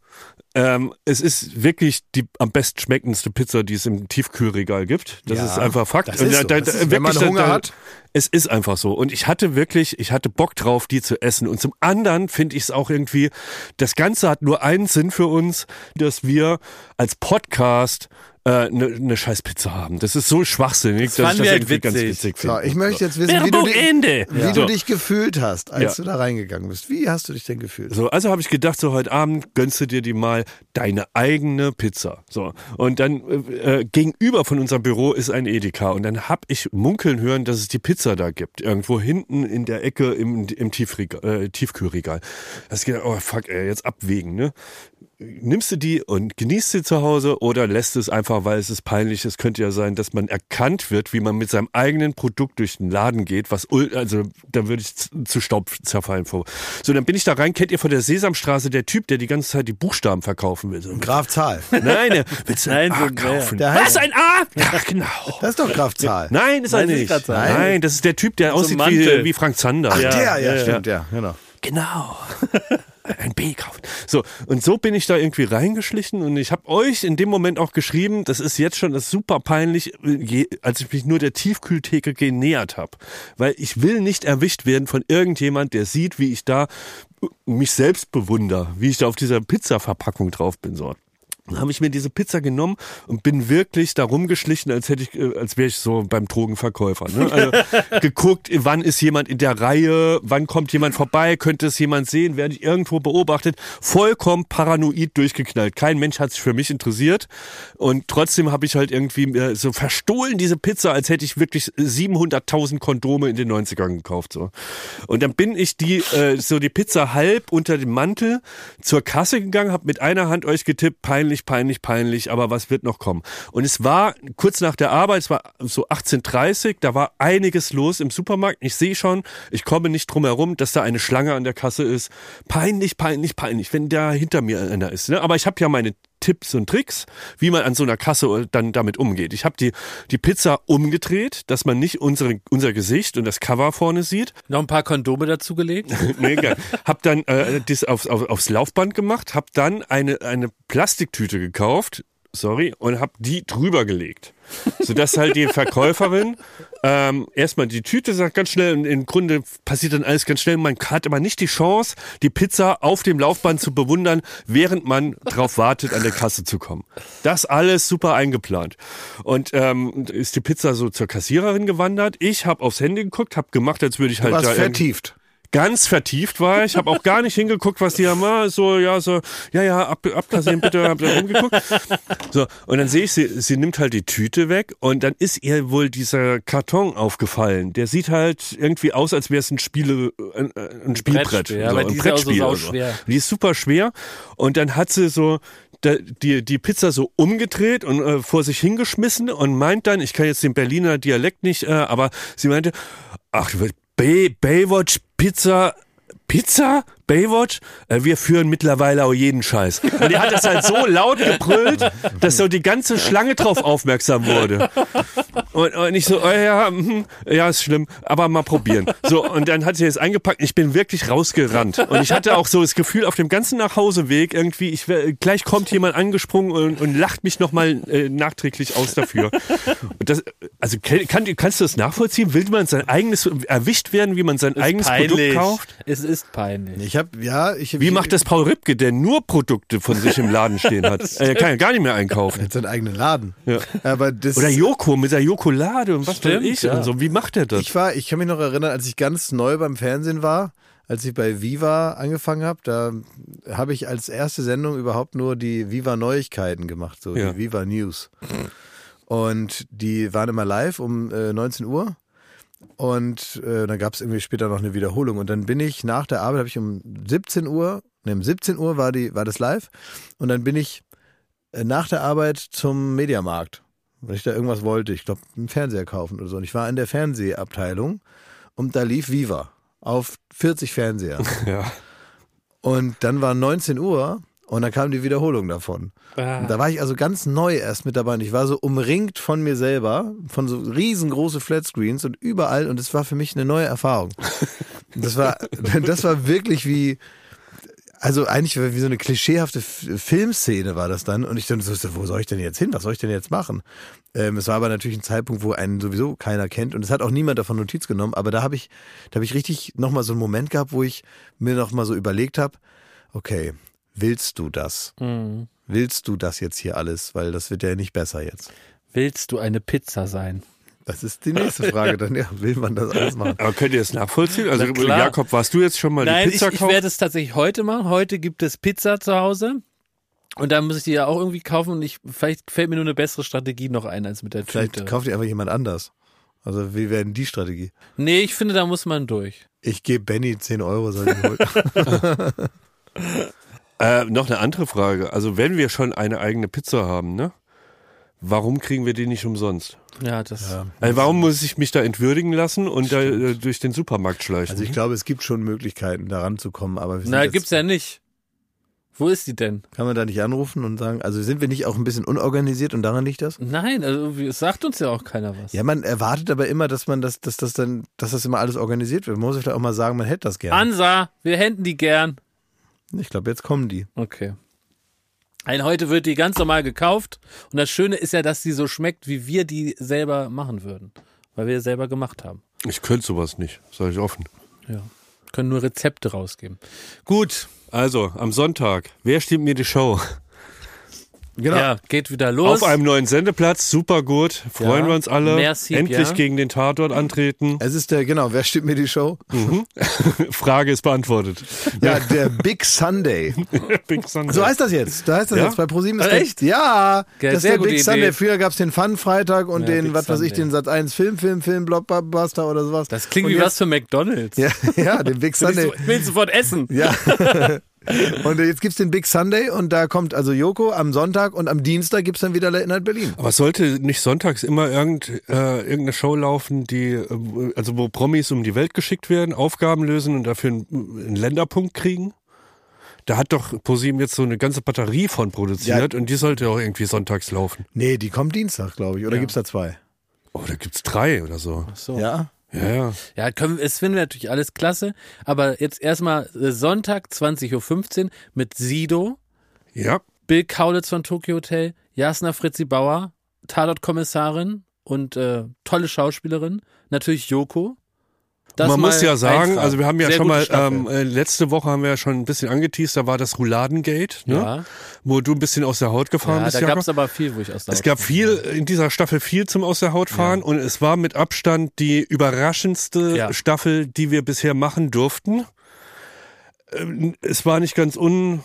Ähm, es ist wirklich die am besten schmeckendste Pizza, die es im Tiefkühlregal gibt. Das Ja, ist einfach Fakt. das ist so. Da- da- Das ist, wenn man Hunger da- hat. Es ist einfach so. Und ich hatte wirklich, ich hatte Bock drauf, die zu essen. Und zum anderen finde ich es auch irgendwie, das Ganze hat nur einen Sinn für uns, dass wir als Podcast eine äh, ne scheiß Pizza haben. Das ist so schwachsinnig, dass ich das halt irgendwie ganz witzig. witzig so, finde. ich möchte jetzt wissen, wie, du, Werbung dich, Ende. wie Ja. du dich gefühlt hast, als Ja. du da reingegangen bist. Wie hast du dich denn gefühlt? So, also habe ich gedacht, so heute Abend gönnst du dir die mal deine eigene Pizza. So und dann äh, äh, gegenüber von unserem Büro ist ein Edeka und dann hab ich munkeln hören, dass es die Pizza da gibt, irgendwo hinten in der Ecke im, im Tiefregal, äh, Tiefkühlregal. Das gedacht, oh fuck, ey, jetzt abwägen, ne? Nimmst du die und genießt sie zu Hause oder lässt es einfach, weil es ist peinlich. Es könnte ja sein, dass man erkannt wird, wie man mit seinem eigenen Produkt durch den Laden geht, was, also, da würde ich zu- Staub zerfallen vor. So, dann bin ich da rein. Kennt ihr von der Sesamstraße der Typ, der die ganze Zeit die Buchstaben verkaufen will? So, Graf Zahl. Nein, der, willst du ein Nein, A kaufen? Der Was, ein A? Ja, genau. Das ist doch Graf Zahl. Nein, ist er Nein, das ist nicht. Zahl. Nein, das ist der Typ, der so aussieht wie, wie Frank Zander. Ach, Ja, der, ja, ja, stimmt, ja, genau. Genau. Ein B kaufen. So, und so bin ich da irgendwie reingeschlichen und ich habe euch in dem Moment auch geschrieben, das ist jetzt schon das super peinlich, als ich mich nur der Tiefkühltheke genähert habe. Weil ich will nicht erwischt werden von irgendjemand, der sieht, wie ich da mich selbst bewundere, wie ich da auf dieser Pizza-Verpackung drauf bin. So. Dann habe ich mir diese Pizza genommen und bin wirklich da rumgeschlichen, als hätte ich, äh, als wäre ich so beim Drogenverkäufer. Ne? Also geguckt, wann ist jemand in der Reihe, wann kommt jemand vorbei, könnte es jemand sehen, werde ich irgendwo beobachtet. Vollkommen paranoid durchgeknallt. Kein Mensch hat sich für mich interessiert. Und trotzdem habe ich halt irgendwie äh, so verstohlen diese Pizza, als hätte ich wirklich 700.000 Kondome in den 90ern gekauft. So. Und dann bin ich die, äh, so die Pizza halb unter dem Mantel zur Kasse gegangen, habe mit einer Hand euch getippt, peinlich peinlich, peinlich, peinlich, aber was wird noch kommen? Und es war kurz nach der Arbeit, es war so 18.30 da war einiges los im Supermarkt. Ich sehe schon, ich komme nicht drum herum, dass da eine Schlange an der Kasse ist. Peinlich, peinlich, peinlich, wenn da hinter mir einer ist. Ne? Aber ich habe ja meine Tipps und Tricks, wie man an so einer Kasse dann damit umgeht. Ich habe die, die Pizza umgedreht, dass man nicht unsere, unser Gesicht und das Cover vorne sieht. Noch ein paar Kondome dazugelegt? nee, geil. Hab dann äh, das aufs, auf, aufs Laufband gemacht, hab dann eine, eine Plastiktüte gekauft, sorry, und hab die drüber gelegt. Sodass halt die Verkäuferin ähm, erstmal die Tüte sagt ganz schnell und im Grunde passiert dann alles ganz schnell. Man hat aber nicht die Chance, die Pizza auf dem Laufband zu bewundern, während man drauf wartet, an der Kasse zu kommen. Das alles super eingeplant. Und ähm, ist die Pizza so zur Kassiererin gewandert. Ich habe aufs Handy geguckt, habe gemacht, als würde ich halt da vertieft ganz vertieft war. Ich habe auch gar nicht hingeguckt, was die da mal so, ja, so, ja, ja, ab, abkassieren bitte, hab da rumgeguckt. So, und dann sehe ich, sie, sie nimmt halt die Tüte weg und dann ist ihr wohl dieser Karton aufgefallen. Der sieht halt irgendwie aus, als wäre es ein Spiele, ein, ein Spielbrett. Ja, so, ein die Brettspiel so so. schwer. Die ist super schwer. Und dann hat sie so die, die Pizza so umgedreht und äh, vor sich hingeschmissen und meint dann, ich kann jetzt den Berliner Dialekt nicht, äh, aber sie meinte, ach, Bay, Baywatch Pizza, Pizza? Baywatch? Äh, wir führen mittlerweile auch jeden Scheiß. Und die hat das halt so laut gebrüllt, dass so die ganze Schlange drauf aufmerksam wurde. Und, und ich so, oh ja, hm, ja, ist schlimm, aber mal probieren. So, und dann hat sie es eingepackt und ich bin wirklich rausgerannt. Und ich hatte auch so das Gefühl, auf dem ganzen Nachhauseweg irgendwie, ich wär, gleich kommt jemand angesprungen und, und lacht mich nochmal äh, nachträglich aus dafür. Und das, also kann, kannst du das nachvollziehen? Will man sein eigenes, erwischt werden, wie man sein Ist eigenes peinlich. Produkt kauft? Es ist peinlich. Ich habe ja, ich Wie macht das Paul Ripke, der nur Produkte von sich im Laden stehen hat? Er kann ja gar nicht mehr einkaufen. Er hat seinen eigenen Laden. Ja. Aber das Oder Joko mit der Jokolade und was weiß Stimmt, ich ja. und so. Wie macht er das? Ich war, ich kann mich noch erinnern, als ich ganz neu beim Fernsehen war, als ich bei Viva angefangen habe, da habe ich als erste Sendung überhaupt nur die Viva Neuigkeiten gemacht, so Ja. die Viva News. Und die waren immer live um äh, 19 Uhr. Und äh, dann gab es irgendwie später noch eine Wiederholung. Und dann bin ich nach der Arbeit, habe ich um 17 Uhr, ne, um 17 Uhr war, die, war das live. Und dann bin ich äh, nach der Arbeit zum Mediamarkt, weil ich da irgendwas wollte. Ich glaube, einen Fernseher kaufen oder so. Und ich war in der Fernsehabteilung und da lief Viva auf 40 Fernseher. Ja. Und dann war 19 Uhr und dann kam die Wiederholung davon. Ah. Da war ich also ganz neu erst mit dabei und ich war so umringt von mir selber, von so riesengroße Flatscreens und überall und es war für mich eine neue Erfahrung. Das war, das war wirklich wie, also eigentlich wie so eine klischeehafte Filmszene war das dann und ich dann so, wo soll ich denn jetzt hin? Was soll ich denn jetzt machen? Ähm, es war aber natürlich ein Zeitpunkt, wo einen sowieso keiner kennt und es hat auch niemand davon Notiz genommen, aber da habe ich, da habe ich richtig nochmal so einen Moment gehabt, wo ich mir nochmal so überlegt habe, okay, willst du das? Mhm. Willst du das jetzt hier alles? Weil das wird ja nicht besser jetzt. Willst du eine Pizza sein? Das ist die nächste Frage dann, ja, will man das alles machen? Aber könnt ihr das nachvollziehen? Also Na. Jakob, warst du jetzt schon mal Nein, die Pizza ich, ich kaufen? werde es tatsächlich heute machen. Heute gibt es Pizza zu Hause. Und da muss ich die ja auch irgendwie kaufen und ich, vielleicht fällt mir nur eine bessere Strategie noch ein als mit der Vielleicht Tüte. kauft ihr einfach jemand anders. Also wie wäre denn die Strategie? Nee, ich finde, da muss man durch. Ich gebe Benny 10 Euro, soll ich holen. Äh, noch eine andere Frage. Also wenn wir schon eine eigene Pizza haben, ne? Warum kriegen wir die nicht umsonst? Ja, das. Also warum muss ich mich da entwürdigen lassen und da äh, durch den Supermarkt schleichen? Also ich glaube, es gibt schon Möglichkeiten, da ranzukommen, aber wir sind Na, gibt's ja nicht. Wo ist die denn? Kann man da nicht anrufen und sagen, also sind wir nicht auch ein bisschen unorganisiert und daran liegt das? Nein, also es sagt uns ja auch keiner was. Ja, man erwartet aber immer, dass man das, dass das dann, dass das immer alles organisiert wird. Man muss vielleicht auch mal sagen, man hätte das gerne. Ansa, wir hätten die gern. Ich glaube, jetzt kommen die. Okay. Ein heute wird die ganz normal gekauft und das Schöne ist ja, dass sie so schmeckt, wie wir die selber machen würden, weil wir selber gemacht haben. Ich könnte sowas nicht, sage ich offen. Ja. Können nur Rezepte rausgeben. Gut. Also, am Sonntag, wer stimmt mir die Show? Genau. Ja, geht wieder los. Auf einem neuen Sendeplatz, super gut. Freuen Ja. wir uns alle. Merci, Endlich ja. gegen den Tatort antreten. Es ist der, genau, wer stimmt mir die Show? Mhm. Frage ist beantwortet. Ja, der Big Sunday. Big Sunday. So heißt das jetzt. Da heißt das Ja? jetzt bei ProSieben. ist Äh, der- echt? Ja, Geil, das ist der Big Idee. Sunday. Früher gab's den Fun-Freitag und Ja, den, Big was weiß ich, den Sat 1 Film, Film, Film, Blockbuster oder sowas. Das klingt Und wie jetzt- was für McDonalds. Ja, ja, den Big ich, Sunday. so- will ich sofort essen. Ja. Und jetzt gibt's den Big Sunday und da kommt also Joko am Sonntag und am Dienstag gibt's dann wieder Late Night Berlin. Aber sollte nicht sonntags immer irgend, äh, irgendeine Show laufen, die, äh, also wo Promis um die Welt geschickt werden, Aufgaben lösen und dafür einen, einen Länderpunkt kriegen? Da hat doch ProSieben jetzt so eine ganze Batterie von produziert und die sollte auch irgendwie sonntags laufen. Nee, die kommt Dienstag, glaube ich. Oder Ja. gibt's da zwei? Oh, da gibt's drei oder so. So. Ja. Ja, ja. Ja, können, es finden wir natürlich alles klasse. Aber jetzt erstmal äh, Sonntag 20.15 Uhr mit Sido, Ja. Bill Kaulitz von Tokyo Hotel, Jasna Fritzi Bauer, Tatort-Kommissarin und äh, tolle Schauspielerin. Natürlich Joko. Das Man muss ja sagen, einfragen. also wir haben ja Sehr schon mal, ähm, äh, letzte Woche haben wir ja schon ein bisschen angeteased, da war das Rouladengate, ne? Ja. wo du ein bisschen aus der Haut gefahren ja, bist. da gab es aber viel, wo ich aus der Es Haut gab kam. viel, in dieser Staffel viel zum Aus der Haut fahren und es war mit Abstand die überraschendste Ja. Staffel, die wir bisher machen durften. Ähm, Es war nicht ganz un,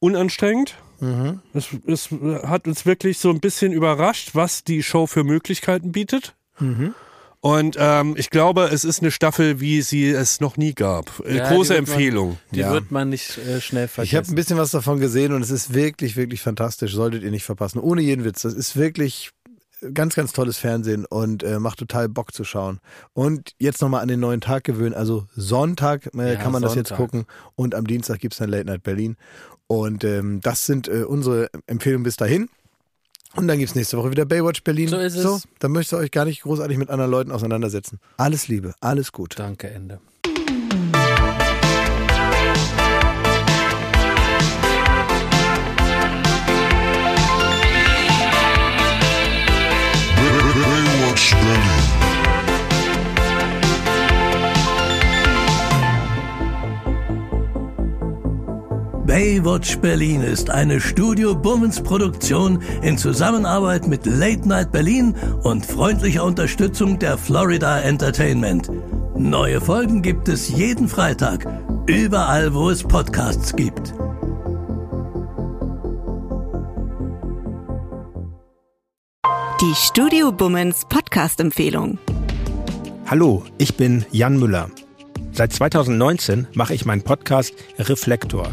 unanstrengend. Mhm. Es, es hat uns wirklich so ein bisschen überrascht, was die Show für Möglichkeiten bietet. Mhm. Und ähm, ich glaube, es ist eine Staffel, wie sie es noch nie gab. Äh, Ja, Große die wird man- Empfehlung. Die Ja. wird man nicht äh, schnell Ich habe vergessen. ein bisschen was davon gesehen und es ist wirklich, wirklich fantastisch. Solltet ihr nicht verpassen. Ohne jeden Witz. Das ist wirklich ganz, ganz tolles Fernsehen und äh, macht total Bock zu schauen. Und jetzt nochmal an den neuen Tag gewöhnen. Also Sonntag äh, Ja, kann man das jetzt Sonntag. gucken und am Dienstag gibt's dann Late Night Berlin. Und ähm, das sind äh, unsere Empfehlungen bis dahin. Und dann gibt's nächste Woche wieder Baywatch Berlin. So ist es. So, dann möchtet ihr euch gar nicht großartig mit anderen Leuten auseinandersetzen. Alles Liebe, alles gut. Danke, Ende. Baywatch Berlin. Baywatch Berlin ist eine Studio Bummens Produktion in Zusammenarbeit mit Late Night Berlin und freundlicher Unterstützung der Florida Entertainment. Neue Folgen gibt es jeden Freitag, überall wo es Podcasts gibt. Die Studio Bummens Podcast-Empfehlung. Hallo, ich bin Jan Müller. Seit 2019 mache ich meinen Podcast Reflektor.